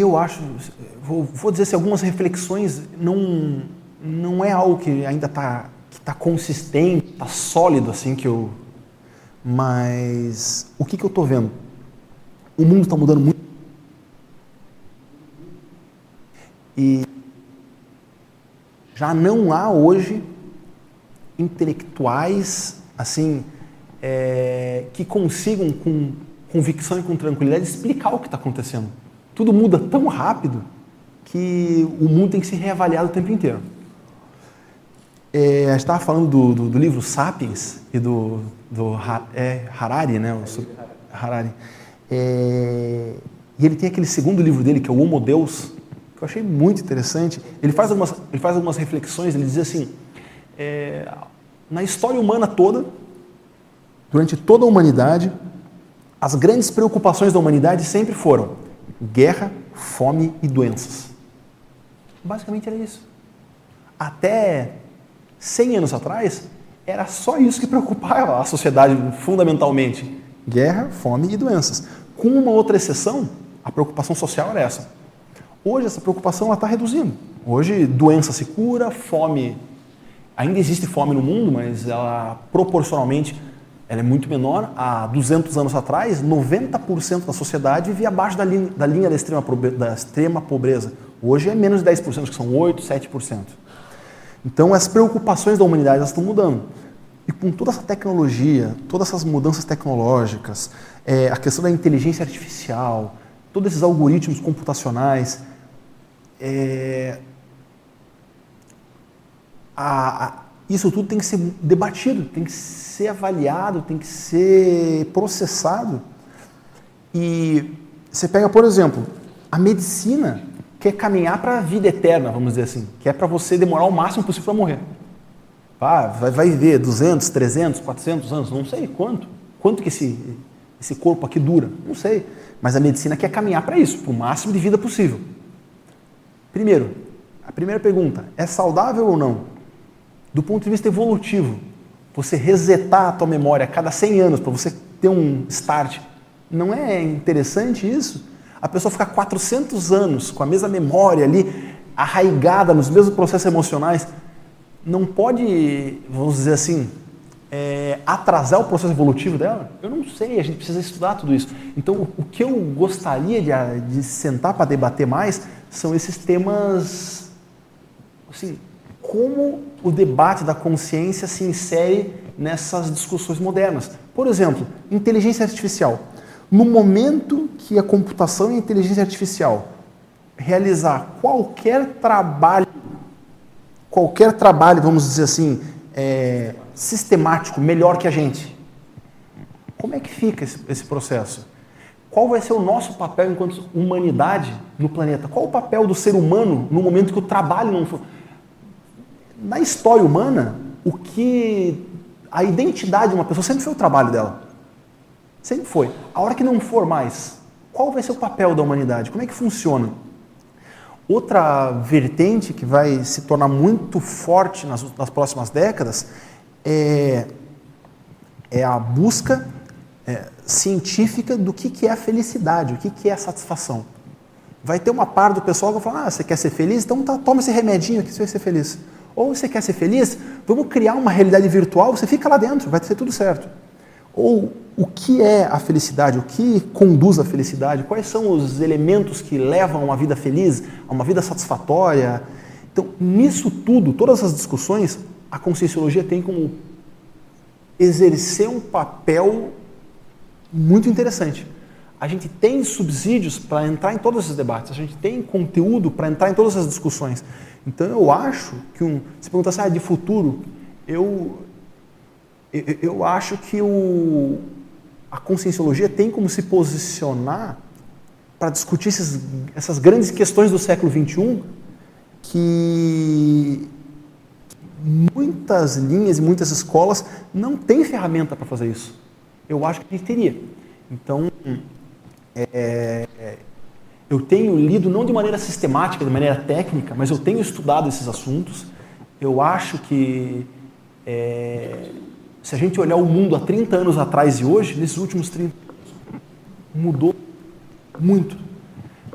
eu acho, vou, vou dizer assim, algumas reflexões não, não é algo que ainda está tá consistente, está sólido assim que eu, mas o que, que eu estou vendo? O mundo está mudando muito e já não há hoje intelectuais assim é, que consigam com convicção e com tranquilidade explicar o que está acontecendo. Tudo muda tão rápido que o mundo tem que se reavaliar o tempo inteiro. É, a gente estava falando do, do, do, livro Sapiens e do, do é, Harari, né? O, Harari. É, e ele tem aquele segundo livro dele, que é o Homo Deus, que eu achei muito interessante. Ele faz algumas, ele faz algumas reflexões, ele diz assim, é, na história humana toda, durante toda a humanidade, as grandes preocupações da humanidade sempre foram guerra, fome e doenças. Basicamente era isso. Até 100 anos atrás, era só isso que (laughs) preocupava a sociedade fundamentalmente: guerra, fome e doenças. Com uma outra exceção, a preocupação social era essa. Hoje essa preocupação está reduzindo. Hoje doença se cura, fome ainda existe fome no mundo, mas ela proporcionalmente ela é muito menor. Há 200 anos atrás, 90% da sociedade vivia abaixo da linha da, linha da, extrema, da extrema pobreza. Hoje é menos de 10%, que são 8, 7%. Então as preocupações da humanidade estão mudando. E com toda essa tecnologia, todas essas mudanças tecnológicas, é, a questão da inteligência artificial, todos esses algoritmos computacionais, é, a, isso tudo tem que ser debatido, tem que ser avaliado, tem que ser processado. E você pega, por exemplo, a medicina quer caminhar para a vida eterna, vamos dizer assim, que é para você demorar o máximo possível para morrer. Ah, vai, viver 200, 300, 400 anos, não sei quanto. Quanto que esse, esse corpo aqui dura? Não sei. Mas a medicina quer caminhar para isso, para o máximo de vida possível. Primeiro, a primeira pergunta, é saudável ou não? Do ponto de vista evolutivo, você resetar a tua memória a cada 100 anos para você ter um start, não é interessante isso? A pessoa ficar 400 anos com a mesma memória ali, arraigada nos mesmos processos emocionais, não pode, vamos dizer assim, é, atrasar o processo evolutivo dela? Eu não sei, a gente precisa estudar tudo isso. Então, o, o que eu gostaria de, de sentar para debater mais são esses temas, assim, como o debate da consciência se insere nessas discussões modernas. Por exemplo, inteligência artificial. No momento que a computação e a inteligência artificial realizar qualquer trabalho, qualquer trabalho, vamos dizer assim, é, sistemático, melhor que a gente, como é que fica esse, esse processo? Qual vai ser o nosso papel enquanto humanidade no planeta? Qual o papel do ser humano no momento que o trabalho não for? Na história humana, o que a identidade de uma pessoa sempre foi o trabalho dela. Sempre foi. A hora que não for mais, qual vai ser o papel da humanidade? Como é que funciona? Outra vertente que vai se tornar muito forte nas, nas próximas décadas é, é a busca é, científica do que, que é a felicidade, o que, que é a satisfação. Vai ter uma parte do pessoal que vai falar: ah, você quer ser feliz? Então tá, toma esse remedinho aqui, você vai ser feliz. Ou você quer ser feliz? Vamos criar uma realidade virtual, você fica lá dentro, vai ser tudo certo. Ou o que é a felicidade? O que conduz à felicidade? Quais são os elementos que levam a uma vida feliz, a uma vida satisfatória? Então, nisso tudo, todas as discussões, a conscienciologia tem como exercer um papel muito interessante. A gente tem subsídios para entrar em todos esses debates, a gente tem conteúdo para entrar em todas as discussões. Então eu acho que um. Se perguntar assim, ah, de futuro, eu, eu, acho que o, a conscienciologia tem como se posicionar para discutir esses, essas grandes questões do século XXI que muitas linhas e muitas escolas não têm ferramenta para fazer isso. Eu acho que a gente teria. Então, é, eu tenho lido não de maneira sistemática, de maneira técnica, mas eu tenho estudado esses assuntos. Eu acho que é, se a gente olhar o mundo há 30 anos atrás e hoje, nesses últimos 30 anos, mudou muito.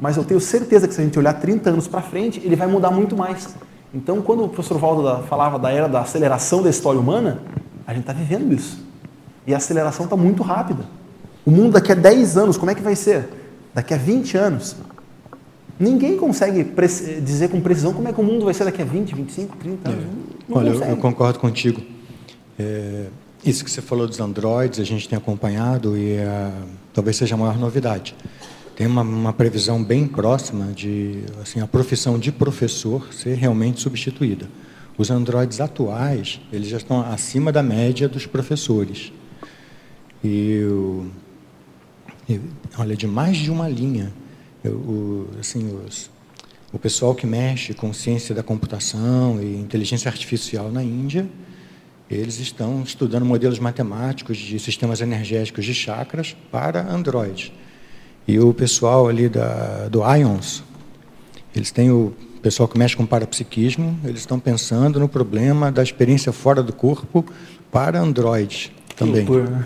mas eu tenho certeza que se a gente olhar 30 anos para frente, ele vai mudar muito mais. Então, quando o professor Valdo falava da era da aceleração da história humana, a gente está vivendo isso. E a aceleração está muito rápida. O mundo daqui a 10 anos, como é que vai ser? Daqui a 20 anos. Ninguém consegue dizer com precisão como é que o mundo vai ser daqui a 20, 25, 30 anos. É. Olha, eu, eu, concordo contigo. É, isso que você falou dos androides, a gente tem acompanhado e é, talvez seja a maior novidade. Tem uma, uma, previsão bem próxima de assim, a profissão de professor ser realmente substituída. Os androides atuais, eles já estão acima da média dos professores. E, olha, de mais de uma linha. Eu, o, assim, os, o pessoal que mexe com ciência da computação e inteligência artificial na Índia, eles estão estudando modelos matemáticos de sistemas energéticos de chakras para androides. E o pessoal ali da, do IONS, eles têm o pessoal que mexe com parapsiquismo, eles estão pensando no problema da experiência fora do corpo para Android também. Né?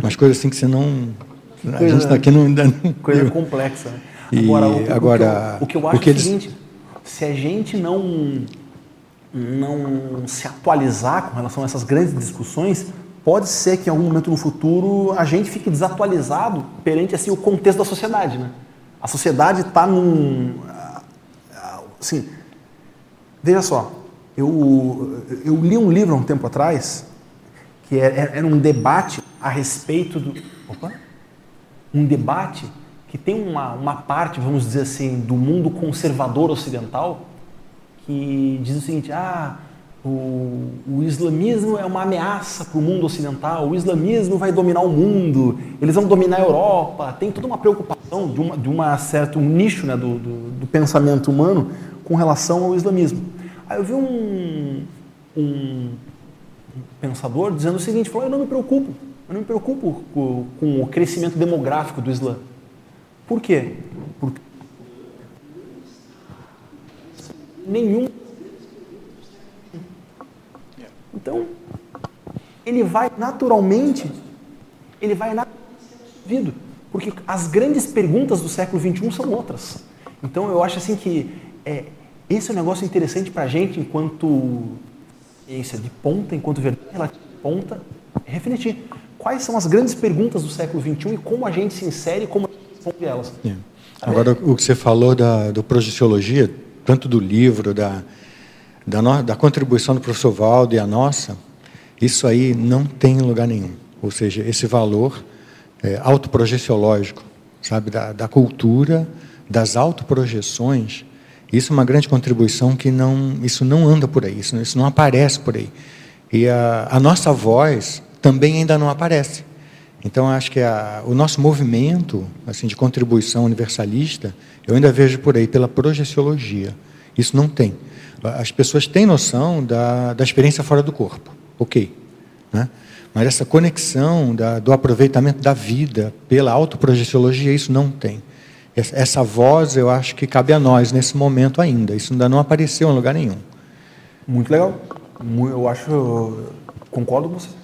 Umas coisas assim que você não. Coisa, a gente está aqui não, ainda não. (laughs) Coisa complexa. Né? Agora, o, agora, o, que eu, o que eu acho que é o seguinte: se a gente não, não se atualizar com relação a essas grandes discussões, pode ser que em algum momento no futuro a gente fique desatualizado perante assim, o contexto da sociedade. Né? A sociedade está num Assim, veja só, eu, eu li um livro há um tempo atrás que era, é, é, era um debate a respeito do. Opa! Um debate que tem uma, uma parte, vamos dizer assim, do mundo conservador ocidental que diz o seguinte: ah, o, o islamismo é uma ameaça para o mundo ocidental, o islamismo vai dominar o mundo, eles vão dominar a Europa, tem toda uma preocupação de, uma, de uma certo um nicho né, do, do, do pensamento humano com relação ao islamismo. Aí eu vi um, um pensador dizendo o seguinte, falou, eu não me preocupo, eu não me preocupo com, com o crescimento demográfico do Islã. Por quê? Porque nenhum então ele vai naturalmente ele vai naturalmente porque as grandes perguntas do século 21 são outras então eu acho assim que é, esse é um negócio interessante para a gente, enquanto ciência de ponta, enquanto verdade relativa de ponta, refletir. Quais são as grandes perguntas do século XXI e como a gente se insere e como a gente responde elas. É. Agora, o que você falou da do projeciologia, tanto do livro, da, da, no, da contribuição do professor Valdo e a nossa, isso aí não tem lugar nenhum. Ou seja, esse valor é, autoprojeciológico, sabe, da, da cultura, das autoprojeções, isso é uma grande contribuição que não, isso não anda por aí, isso, isso não aparece por aí. E a, a nossa voz também ainda não aparece. Então, acho que a, o nosso movimento assim de contribuição universalista, eu ainda vejo por aí pela projeciologia. Isso não tem. As pessoas têm noção da, da experiência fora do corpo, ok. Né? Mas essa conexão da, do aproveitamento da vida pela autoprojeciologia, isso não tem. Essa voz eu acho que cabe a nós nesse momento ainda. Isso ainda não apareceu em lugar nenhum. Muito legal. Eu acho. Concordo com você.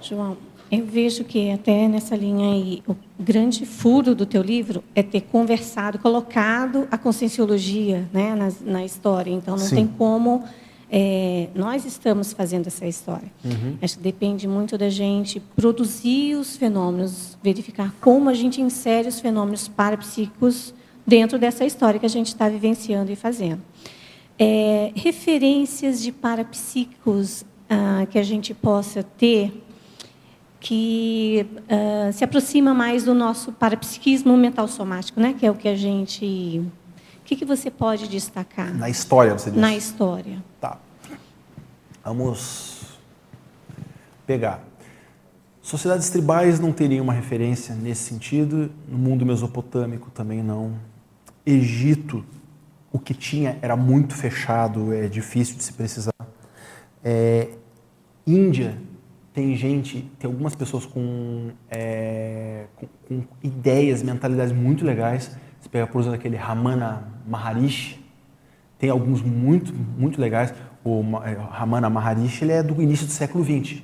João, eu vejo que até nessa linha aí, o grande furo do teu livro é ter conversado, colocado a conscienciologia né, na, na história. Então, não Sim. tem como é, nós estamos fazendo essa história. Uhum. Acho que depende muito da gente produzir os fenômenos, verificar como a gente insere os fenômenos parapsíquicos dentro dessa história que a gente está vivenciando e fazendo. É, referências de parapsíquicos ah, que a gente possa ter que ah, se aproxima mais do nosso parapsiquismo mental somático, né? que é o que a gente que, que você pode destacar? Na história, você disse? Na história. Tá. Vamos pegar. Sociedades tribais não teriam uma referência nesse sentido. No mundo mesopotâmico também não. Egito, o que tinha era muito fechado, é difícil de se precisar. É, Índia, tem gente, tem algumas pessoas com, é, com, com ideias, mentalidades muito legais você pega, por exemplo, aquele Ramana Maharishi, tem alguns muito, muito legais. O é, Ramana Maharishi ele é do início do século XX.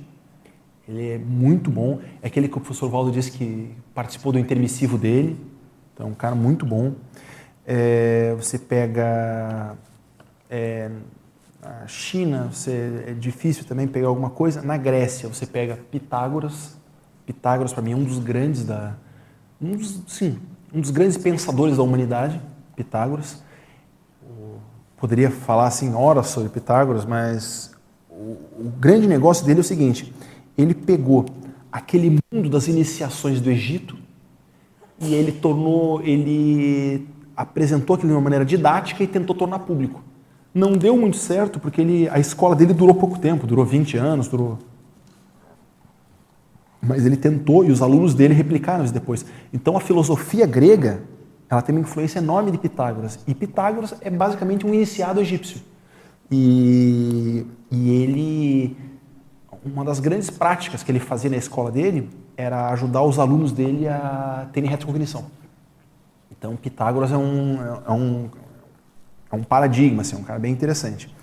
Ele é muito bom. É aquele que o professor Valdo disse que participou do intermissivo dele. Então, um cara muito bom. É, você pega é, a China, você, é difícil também pegar alguma coisa. Na Grécia, você pega Pitágoras. Pitágoras, para mim, é um dos grandes da, um dos, sim, um dos grandes pensadores da humanidade, Pitágoras. Poderia falar assim horas sobre Pitágoras, mas o, o grande negócio dele é o seguinte: ele pegou aquele mundo das iniciações do Egito e ele tornou, ele apresentou aquilo de uma maneira didática e tentou tornar público. Não deu muito certo porque ele, a escola dele durou pouco tempo, durou 20 anos, durou mas ele tentou e os alunos dele replicaram isso depois. Então a filosofia grega, ela tem uma influência enorme de Pitágoras. E Pitágoras é basicamente um iniciado egípcio. E, e ele, uma das grandes práticas que ele fazia na escola dele era ajudar os alunos dele a terem retrocognição. Então Pitágoras é um, é um, é um paradigma, assim, um cara bem interessante.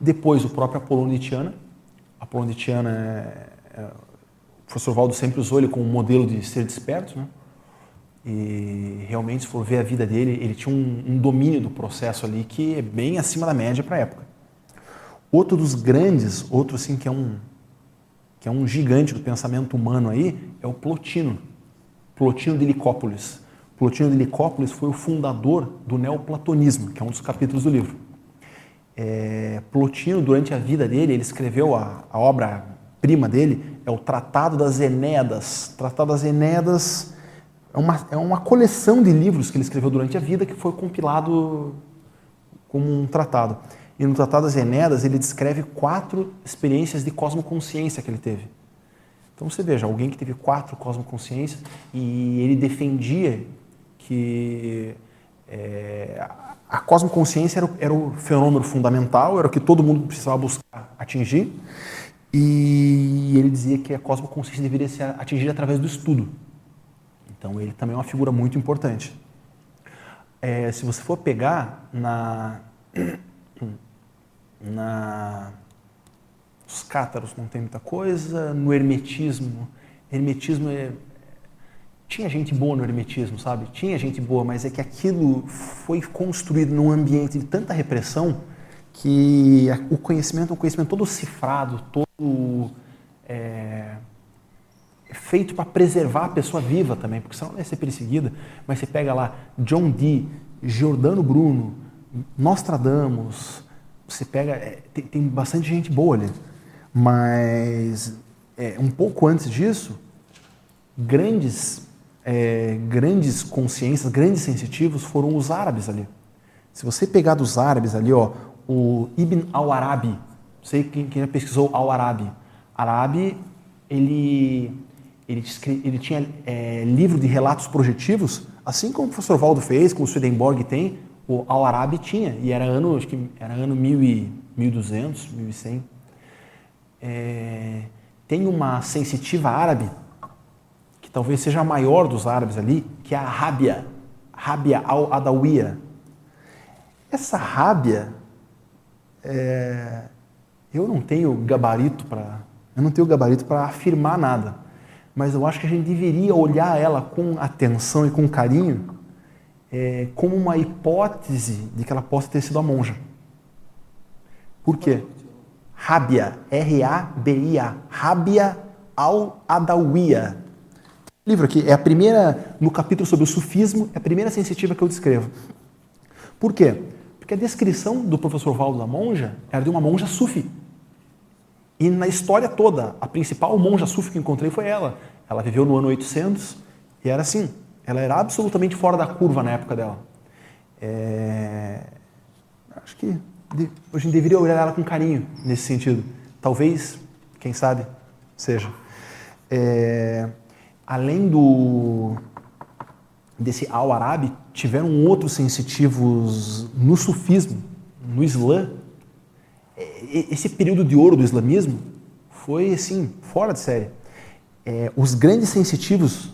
Depois o próprio Apolônio de Tiana. Apolônio de Tiana é, é o professor Valdo sempre usou ele como modelo de ser desperto, né? E realmente, se for ver a vida dele, ele tinha um, um domínio do processo ali que é bem acima da média para a época. Outro dos grandes, outro assim que é um que é um gigante do pensamento humano aí, é o Plotino. Plotino de Licópolis. Plotino de Licópolis foi o fundador do neoplatonismo, que é um dos capítulos do livro. É, Plotino, durante a vida dele, ele escreveu a, a obra prima dele, é o Tratado das Enéadas. O Tratado das Enéadas é uma, é uma coleção de livros que ele escreveu durante a vida que foi compilado como um tratado. E no Tratado das Enéadas ele descreve quatro experiências de cosmoconsciência que ele teve. Então você veja, alguém que teve quatro cosmoconsciências e ele defendia que é, a cosmoconsciência era o, era o fenômeno fundamental, era o que todo mundo precisava buscar atingir. E ele dizia que a cosmoconsciência deveria ser atingida através do estudo. Então ele também é uma figura muito importante. É, se você for pegar na, (clears throat) na os cátaros não tem muita coisa, no hermetismo, hermetismo é, tinha gente boa no hermetismo, sabe? Tinha gente boa, mas é que aquilo foi construído num ambiente de tanta repressão que o conhecimento um conhecimento todo cifrado, todo é, feito para preservar a pessoa viva também, porque senão ela ia ser perseguida. Mas você pega lá John Dee, Giordano Bruno, Nostradamus, você pega. É, tem, tem, bastante gente boa ali. Mas é, um pouco antes disso, grandes, é, grandes consciências, grandes sensitivos foram os árabes ali. Se você pegar dos árabes ali, ó, o Ibn al-Arabi, não sei quem, quem já pesquisou al-Arabi. Arabi, ele, ele, ele tinha é, livro de relatos projetivos, assim como o professor Valdo fez, como o Swedenborg tem, o al-Arabi tinha, e era ano, acho que era ano 1200, 1100. É, tem uma sensitiva árabe, talvez seja a maior dos árabes ali, que é a Rábia, Rábia al-Adawiya. Essa Rábia, é, eu não tenho gabarito para eu não tenho gabarito para afirmar nada, mas eu acho que a gente deveria olhar ela com atenção e com carinho, é, como uma hipótese de que ela possa ter sido a monja. Por quê? Rábia, R-A-B-I-A, Rábia al-Adawiya. Livro aqui é a primeira, no capítulo sobre o sufismo, é a primeira sensitiva que eu descrevo. Por quê? Porque a descrição do professor Valdo da monja era de uma monja sufi. E na história toda, a principal monja sufi que encontrei foi ela. Ela viveu no ano 800 e era assim. Ela era absolutamente fora da curva na época dela. É... Acho que a gente deveria olhar ela com carinho nesse sentido. Talvez, quem sabe, seja. É... Além do desse al-Arabi tiveram outros sensitivos no sufismo, no Islã. Esse período de ouro do islamismo foi, assim, fora de série. É, os grandes sensitivos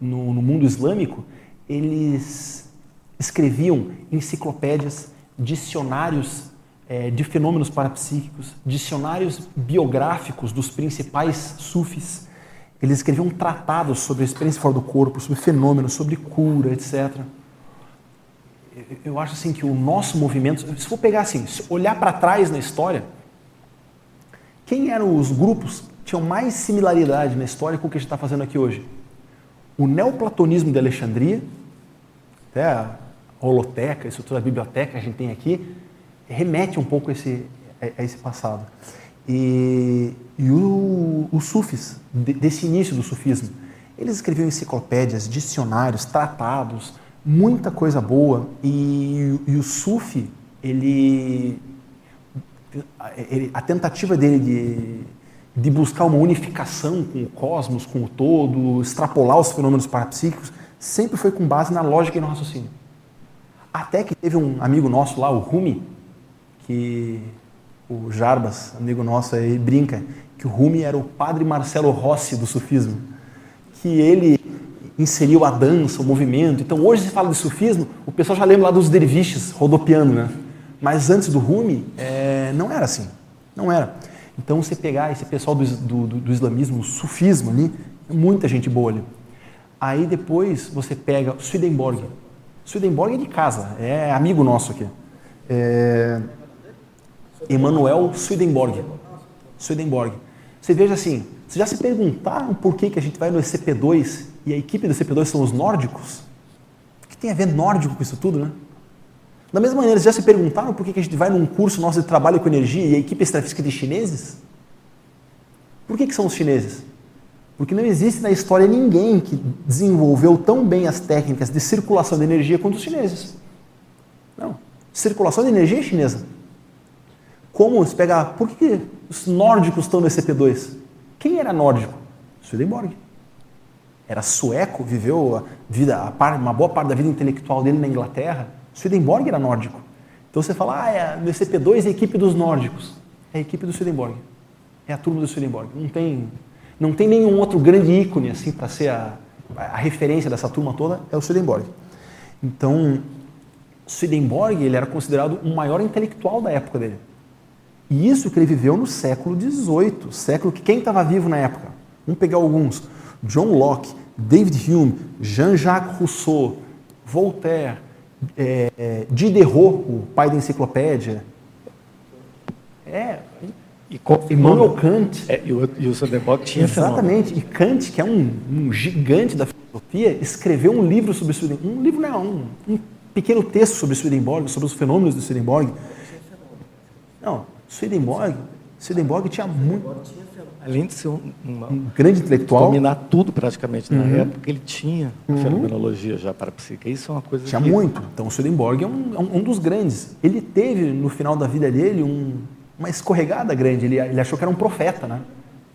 no, no mundo islâmico, eles escreviam enciclopédias, dicionários é, de fenômenos parapsíquicos, dicionários biográficos dos principais sufis. Eles escreviam tratados sobre a experiência fora do corpo, sobre fenômenos, sobre cura, etc. Eu acho assim que o nosso movimento, se for pegar assim, olhar para trás na história, quem eram os grupos que tinham mais similaridade na história com o que a gente está fazendo aqui hoje? O neoplatonismo de Alexandria, até a holoteca, a estrutura da biblioteca que a gente tem aqui, remete um pouco a esse, a esse passado. E, e o, os sufis, de, desse início do sufismo, eles escreviam enciclopédias, dicionários, tratados, muita coisa boa. E, e o sufi, ele, ele, a tentativa dele de, de buscar uma unificação com o cosmos, com o todo, extrapolar os fenômenos parapsíquicos, sempre foi com base na lógica e no raciocínio. Até que teve um amigo nosso lá, o Rumi, que o Jarbas, amigo nosso aí, brinca que o Rumi era o padre Marcelo Rossi do sufismo, que ele inseriu a dança, o movimento. Então hoje se fala de sufismo, o pessoal já lembra lá dos derviches rodopiando, né? Mas antes do Rumi, é, não era assim, não era. Então você pegar esse pessoal do, do, do islamismo, o sufismo ali, muita gente boa ali. Aí depois você pega Swedenborg. Swedenborg é de casa, é amigo nosso aqui. É, Emanuel Swedenborg. Swedenborg. Você veja assim, vocês já se perguntaram por que, que a gente vai no SCP-2 e a equipe do SCP-2 são os nórdicos? O que tem a ver nórdico com isso tudo, né? Da mesma maneira, vocês já se perguntaram por que, que a gente vai num curso nosso de trabalho com energia e a equipe extrafísica de chineses? Por que, que são os chineses? Porque não existe na história ninguém que desenvolveu tão bem as técnicas de circulação de energia quanto os chineses. Não. Circulação de energia é chinesa. Como se pegar, por que os nórdicos estão no SCP-2? Quem era nórdico? Swedenborg. Era sueco, viveu a vida, a uma boa parte da vida intelectual dele na Inglaterra. Swedenborg era nórdico. Então você fala, ah, é, no SCP-2 é a equipe dos nórdicos. É a equipe do Swedenborg. É a turma do Swedenborg. Não tem, não tem nenhum outro grande ícone assim para ser a, a referência dessa turma toda, é o Swedenborg. Então, Swedenborg ele era considerado o maior intelectual da época dele. E isso que ele viveu no século XVIII, século que quem estava vivo na época? Vamos pegar alguns. John Locke, David Hume, Jean-Jacques Rousseau, Voltaire, é, é, Diderot, o pai da enciclopédia. É, e Immanuel Kant. É, e o, e o Swedenborg tinha Exatamente. Fenômeno. E Kant, que é um, um, gigante da filosofia, escreveu um livro sobre Swedenborg. Um livro não, um, um pequeno texto sobre Swedenborg, sobre os fenômenos de Swedenborg. Não, Swedenborg, Swedenborg tinha muito. Além de ser um, uma, um grande intelectual. Dominar tudo praticamente na uhum. época, ele tinha uhum. fenomenologia já para a psique. Isso é uma coisa. Tinha que... muito. Então, Swedenborg é um, é um, dos grandes. Ele teve, no final da vida dele, um, uma escorregada grande. Ele, ele achou que era um profeta, né?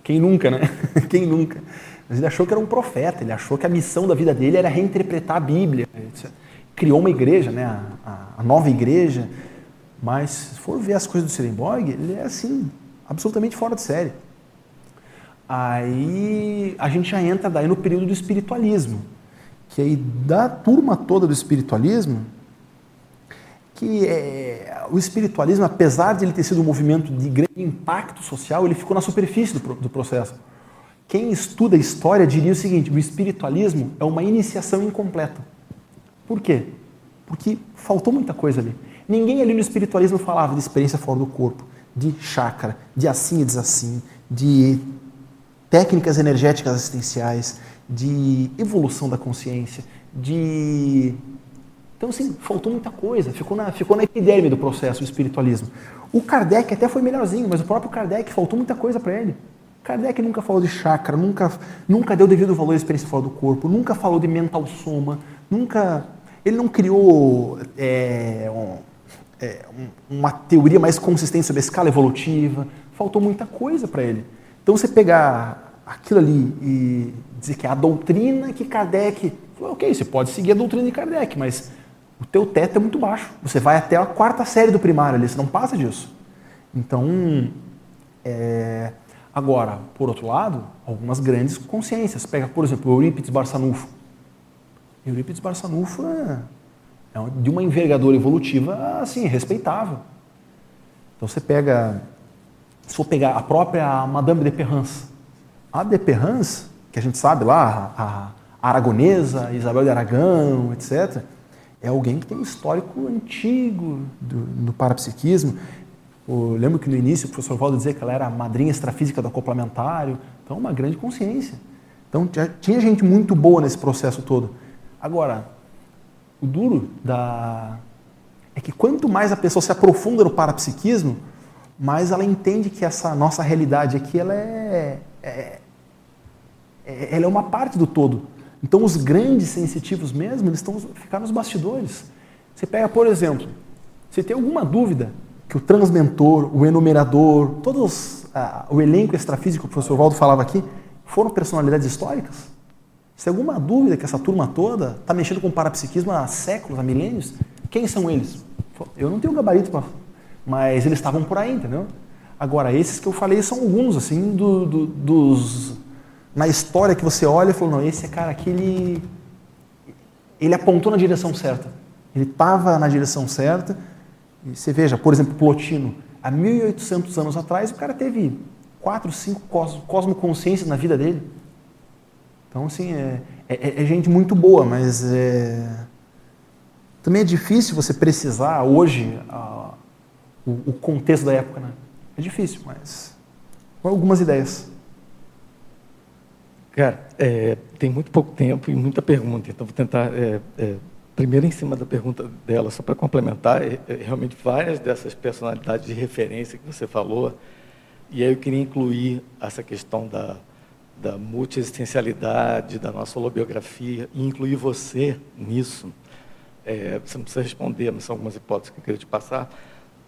Quem nunca, né? (laughs) Quem nunca? Mas ele achou que era um profeta. Ele achou que a missão da vida dele era reinterpretar a Bíblia. Criou uma igreja, né? a, a, a nova igreja mas se for ver as coisas do Swedenborg, ele é assim, absolutamente fora de série. Aí a gente já entra daí no período do espiritualismo, que aí da turma toda do espiritualismo, que é, o espiritualismo, apesar de ele ter sido um movimento de grande impacto social, ele ficou na superfície do, do processo. Quem estuda a história diria o seguinte: o espiritualismo é uma iniciação incompleta. Por quê? Porque faltou muita coisa ali. Ninguém ali no espiritualismo falava de experiência fora do corpo, de chakra, de assim e desassim, de técnicas energéticas assistenciais, de evolução da consciência, de. Então, assim, faltou muita coisa, ficou na, ficou na epiderme do processo o espiritualismo. O Kardec até foi melhorzinho, mas o próprio Kardec faltou muita coisa para ele. Kardec nunca falou de chakra, nunca, nunca deu devido valor à experiência fora do corpo, nunca falou de mental soma, nunca. Ele não criou é, é, uma teoria mais consistente sobre a escala evolutiva. Faltou muita coisa para ele. Então, você pegar aquilo ali e dizer que é a doutrina que Kardec. Ok, você pode seguir a doutrina de Kardec, mas o teu teto é muito baixo. Você vai até a quarta série do primário ali, você não passa disso. Então, é... agora, por outro lado, algumas grandes consciências. Pega, por exemplo, Eurípides Barçanufo. Eurípides Barçanufo é de uma envergadura evolutiva assim, respeitável. Então você pega, se for pegar a própria Madame de Perrance, a de Perrance, que a gente sabe lá, a, Aragonesa, Isabel de Aragão, etc., é alguém que tem um histórico antigo do, no parapsiquismo. Eu lembro que no início o professor Valdo dizia que ela era a madrinha extrafísica do acoplamentário, então uma grande consciência. Então tinha gente muito boa nesse processo todo. Agora, o duro da... é que quanto mais a pessoa se aprofunda no parapsiquismo, mais ela entende que essa nossa realidade aqui ela é, é, é ela é uma parte do todo. Então os grandes sensitivos mesmo, eles estão ficar nos bastidores. Você pega, por exemplo, se tem alguma dúvida que o transmentor, o enumerador, todos ah, o elenco extrafísico que o professor Valdo falava aqui, foram personalidades históricas? Se tem alguma dúvida que essa turma toda está mexendo com parapsiquismo há séculos, há milênios, quem são eles? Eu não tenho gabarito. Mas eles estavam por aí, entendeu? Agora, esses que eu falei são alguns, assim, do, do, dos. Na história que você olha e falou, não, esse cara aqui, ele. Ele apontou na direção certa. Ele estava na direção certa. E você veja, por exemplo, Plotino. Há 1800 anos atrás, o cara teve quatro, cinco cosmoconsciências na vida dele. Então, assim, é, é, é gente muito boa, mas é, também é difícil você precisar hoje a, o, o, contexto da época, né? É difícil, mas algumas ideias. Cara, é, tem muito pouco tempo e muita pergunta, então vou tentar é, é, primeiro em cima da pergunta dela, só para complementar, é, é, realmente várias dessas personalidades de referência que você falou, e aí eu queria incluir essa questão da, da multiexistencialidade, da nossa holobiografia, e incluir você nisso. É, você não precisa responder, mas são algumas hipóteses que eu queria te passar.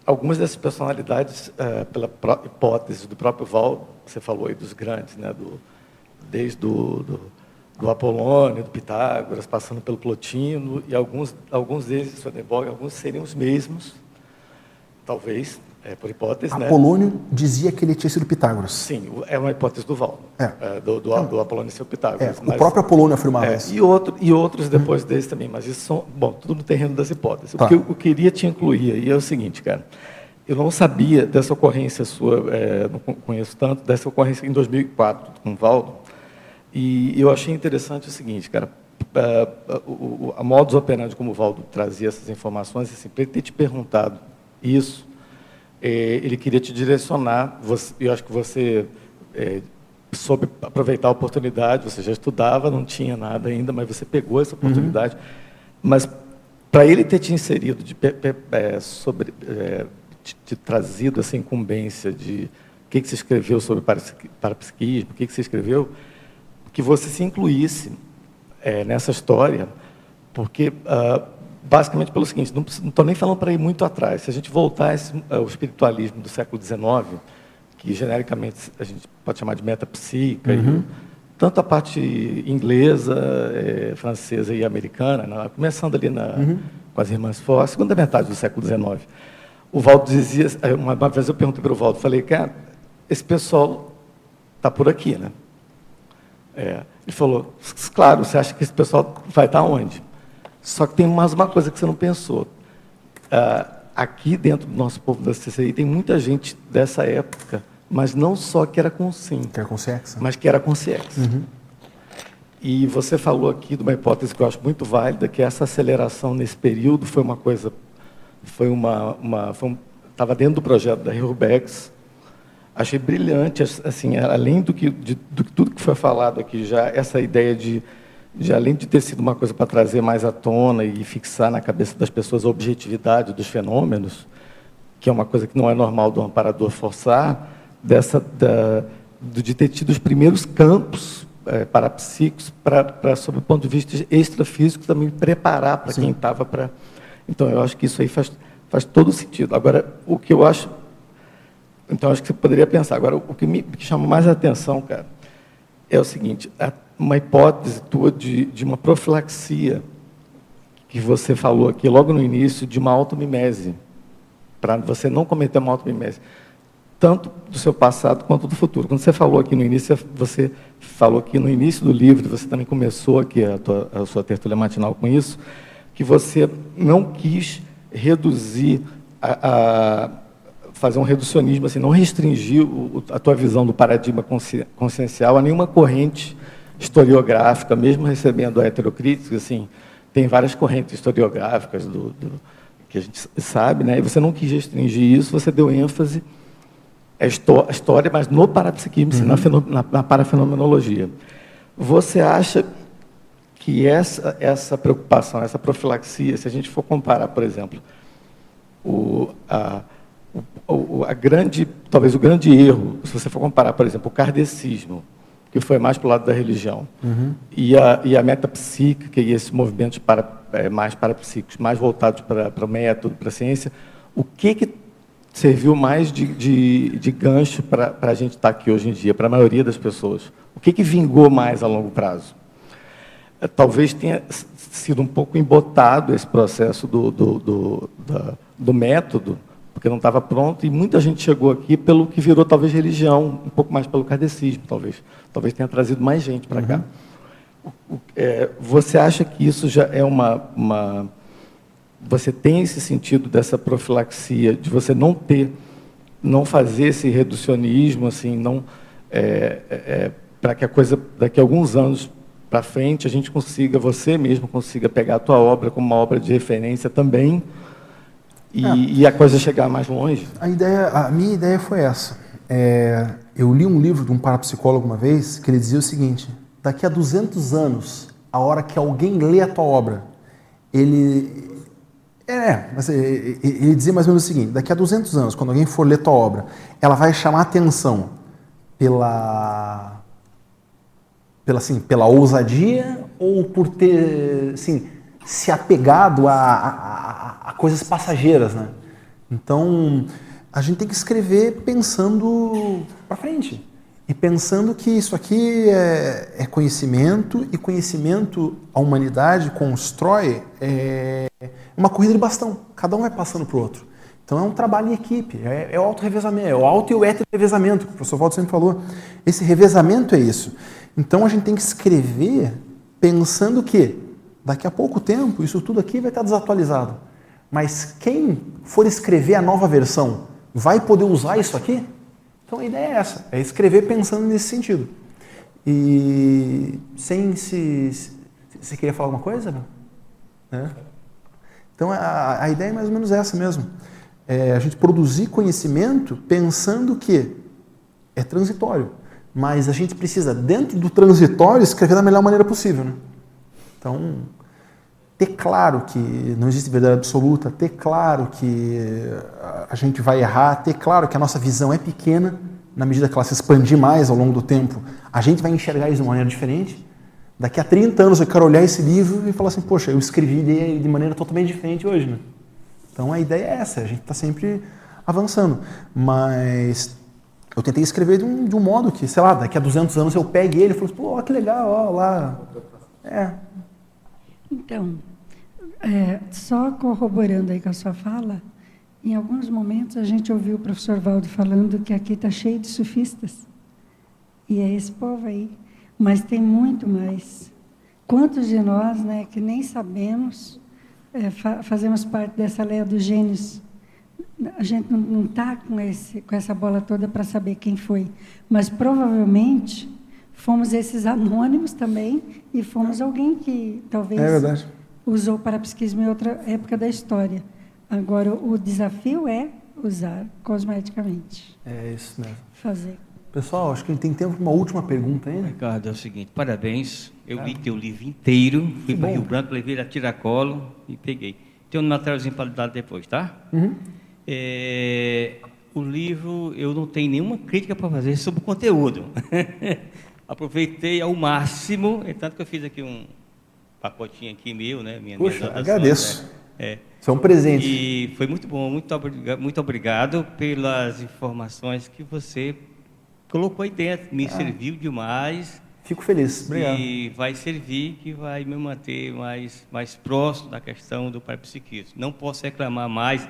Algumas dessas personalidades, é, pela hipótese do próprio Val, você falou aí dos grandes, né, do, desde do, do, do Apolônio, do Pitágoras, passando pelo Plotino, e alguns, alguns deles, Swedenborg, alguns seriam os mesmos, talvez, é, por hipótese? Apolônio né? dizia que ele tinha sido Pitágoras. Sim, é uma hipótese do Valdo, é. é do, do, do, Apolônio ser Pitágoras. É, mas, o próprio Apolônio afirmava é, isso. E, outro, e outros depois hum. desse também, mas isso são, bom, tudo no terreno das hipóteses. Tá. O que eu, eu, queria te incluir aí é o seguinte, cara, eu não sabia dessa ocorrência sua, é, não conheço tanto, dessa ocorrência em 2004 com o Valdo, e eu achei interessante o seguinte, cara, a, a, modus operandi como o Valdo trazia essas informações, assim, para ele ter te perguntado isso, é, ele queria te direcionar. Você, eu acho que você é, soube aproveitar a oportunidade. Você já estudava, não tinha nada ainda, mas você pegou essa oportunidade. Uhum. Mas para ele ter te inserido, de, é, sobre, é, te, te, trazido essa incumbência de o que, que você escreveu sobre parapsiquismo, o que, que você escreveu, que você se incluísse é, nessa história, porque uh, basicamente pelo seguinte, não estou nem falando para ir muito atrás. Se a gente voltar ao espiritualismo do século XIX, que genericamente a gente pode chamar de metapsíquica, uhum. tanto a parte inglesa, é, francesa e americana, né, começando ali na, uhum. com as irmãs Fox, segunda metade do século XIX. O Valdo dizia, uma, uma vez eu perguntei para o Valdo, falei, cara, esse pessoal está por aqui, né? É, ele falou, claro, você acha que esse pessoal vai estar onde? Só que tem mais uma coisa que você não pensou. Uh, aqui dentro do nosso povo da CCI tem muita gente dessa época, mas não só que era com sim, que era com sexo, mas que era com sexo. Uhum. E você falou aqui de uma hipótese que eu acho muito válida, que essa aceleração nesse período foi uma coisa, foi uma, uma foi um, estava dentro do projeto da Rubex. Achei brilhante, assim, além do que de, do tudo que foi falado aqui já, essa ideia de de além de ter sido uma coisa para trazer mais à tona e fixar na cabeça das pessoas a objetividade dos fenômenos, que é uma coisa que não é normal do amparador forçar, dessa da, de ter tido os primeiros campos é, parapsíquicos para, sob o ponto de vista extrafísico, também preparar para quem estava para. Então, eu acho que isso aí faz, faz todo sentido. Agora, o que eu acho. Então, acho que você poderia pensar. Agora, o que me que chama mais a atenção, cara, é o seguinte: a uma hipótese tua de, de uma profilaxia, que você falou aqui logo no início, de uma automimese, para você não cometer uma automimese, tanto do seu passado quanto do futuro. Quando você falou aqui no início, você falou aqui no início do livro, você também começou aqui a, tua, a sua tertúlia matinal com isso, que você não quis reduzir a, a fazer um reducionismo, assim, não restringir o, a tua visão do paradigma consciencial a nenhuma corrente historiográfica, mesmo recebendo a heterocrítica, assim, tem várias correntes historiográficas do, do, que a gente sabe, né? E você não quis restringir isso, você deu ênfase à história, mas no parapsiquismo, uhum. na, na parafenomenologia. Você acha que essa, essa preocupação, essa profilaxia, se a gente for comparar, por exemplo, o, a, o, a grande, talvez o grande erro, se você for comparar, por exemplo, o kardecismo, que foi mais para o lado da religião, uhum. e, a, e a metapsíquica e esses movimentos para, é, mais parapsíquicos, mais voltados para, para o método, para a ciência, o que, que serviu mais de, de, de gancho para, para a gente estar aqui hoje em dia, para a maioria das pessoas? O que, que vingou mais a longo prazo? É, talvez tenha sido um pouco embotado esse processo do, do, do, do, do método, porque não estava pronto, e muita gente chegou aqui pelo que virou talvez religião, um pouco mais pelo kardecismo, talvez. Talvez tenha trazido mais gente para uhum. cá. O, é, você acha que isso já é uma, uma. Você tem esse sentido dessa profilaxia, de você não ter, não fazer esse reducionismo, assim, não. É, é, é para que a coisa, daqui a alguns anos para frente, a gente consiga, você mesmo consiga pegar a tua obra como uma obra de referência também, e, é. e, a coisa chegar mais longe? A, ideia, a minha ideia foi essa. É, eu li um livro de um parapsicólogo uma vez que ele dizia o seguinte: daqui a 200 anos, a hora que alguém lê a tua obra, ele. É, mas ele dizia mais ou menos o seguinte: daqui a 200 anos, quando alguém for ler tua obra, ela vai chamar atenção pela. Pela, assim, pela ousadia ou por ter assim, se apegado a, a, a coisas passageiras, né? Então, a gente tem que escrever pensando para frente e pensando que isso aqui é, é, conhecimento e conhecimento a humanidade constrói é uma corrida de bastão. Cada um vai passando para o outro. Então é um trabalho em equipe, é, é o auto-revezamento, é o auto e o heter-revezamento, que o professor Walter sempre falou. Esse revezamento é isso. Então a gente tem que escrever pensando que Daqui a pouco tempo, isso tudo aqui vai estar desatualizado. Mas quem for escrever a nova versão vai poder usar isso aqui? Então a ideia é essa, é escrever pensando nesse sentido. E sem se. Você queria falar alguma coisa? É. Então a, a, ideia é mais ou menos essa mesmo. É a gente produzir conhecimento pensando que é transitório. Mas a gente precisa, dentro do transitório, escrever da melhor maneira possível. Né? Então, ter claro que não existe verdade absoluta, ter claro que a gente vai errar, ter claro que a nossa visão é pequena, na medida que ela se expandir mais ao longo do tempo, a gente vai enxergar isso de uma maneira diferente. Daqui a 30 anos eu quero olhar esse livro e falar assim, poxa, eu escrevi de, de maneira totalmente diferente hoje. Né? Então a ideia é essa, a gente está sempre avançando. Mas eu tentei escrever de um, de um, modo que, sei lá, daqui a 200 anos eu pegue ele e falo, assim, pô, que legal, ó, lá. É, então, é, só corroborando aí com a sua fala, em alguns momentos a gente ouviu o professor Valdo falando que aqui está cheio de sufistas. E é esse povo aí. Mas tem muito mais. Quantos de nós né, que nem sabemos, é, fa fazemos parte dessa lei dos gênios? A gente não está com, com essa bola toda para saber quem foi. Mas provavelmente fomos esses anônimos também e fomos alguém que talvez é usou parapsiquismo em outra época da história. Agora, o desafio é usar cosmeticamente. É isso mesmo. Fazer. Pessoal, acho que a gente tem tempo para uma última pergunta ainda. Ricardo, é o seguinte, parabéns. Eu li teu livro inteiro, fui para Rio Branco, levei a tiracolo e peguei. Tem um materialzinho para dar depois, tá? Uhum. É, o livro, eu não tenho nenhuma crítica para fazer sobre o conteúdo. (laughs) aproveitei ao máximo, é tanto que eu fiz aqui um pacotinho aqui meu, né? Minha, Puxa, agradeço. Né? É. Isso é um presente. E foi muito bom, muito, muito obrigado pelas informações que você colocou aí dentro. Me ah. serviu demais. Fico feliz, obrigado. E vai servir que vai me manter mais, mais próximo da questão do parapsiquismo. Não posso reclamar mais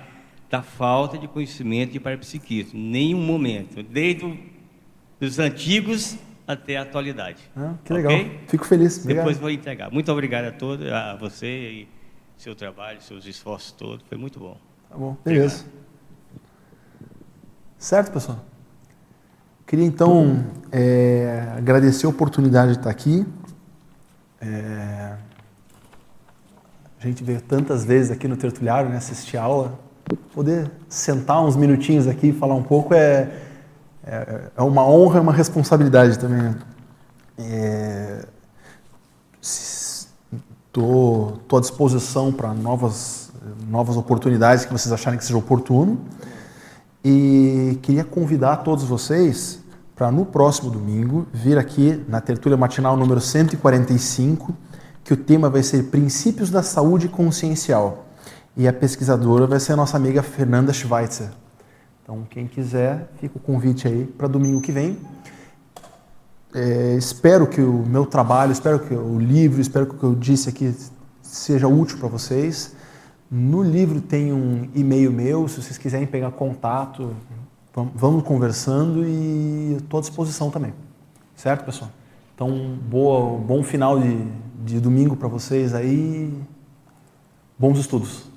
da falta de conhecimento de parapsiquismo, nenhum momento. Desde os antigos até a atualidade. Ah, que legal. Fico feliz. Obrigado. Depois vou entregar. Muito obrigado a todos, a você e seu trabalho, seus esforços todos. Foi muito bom. Tá bom, beleza. Obrigado. Certo, pessoal? Queria então é, agradecer a oportunidade de estar aqui. É... A gente vê tantas vezes aqui no Tertuliário, né, assistir aula, poder sentar uns minutinhos aqui e falar um pouco é, é, é uma honra e uma responsabilidade também. Estou é, à disposição para novas, novas oportunidades que vocês acharem que seja oportuno. E queria convidar todos vocês para no próximo domingo vir aqui na tertúlia matinal número 145, que o tema vai ser Princípios da Saúde Consciencial. E a pesquisadora vai ser a nossa amiga Fernanda Schweitzer. Então, quem quiser, fica o convite aí para domingo que vem. É, espero que o meu trabalho, espero que o livro, espero que o que eu disse aqui seja útil para vocês. No livro tem um e-mail meu, se vocês quiserem pegar contato, vamos conversando e estou à disposição também. Certo, pessoal? Então, boa, bom final de, de domingo para vocês aí. Bons estudos.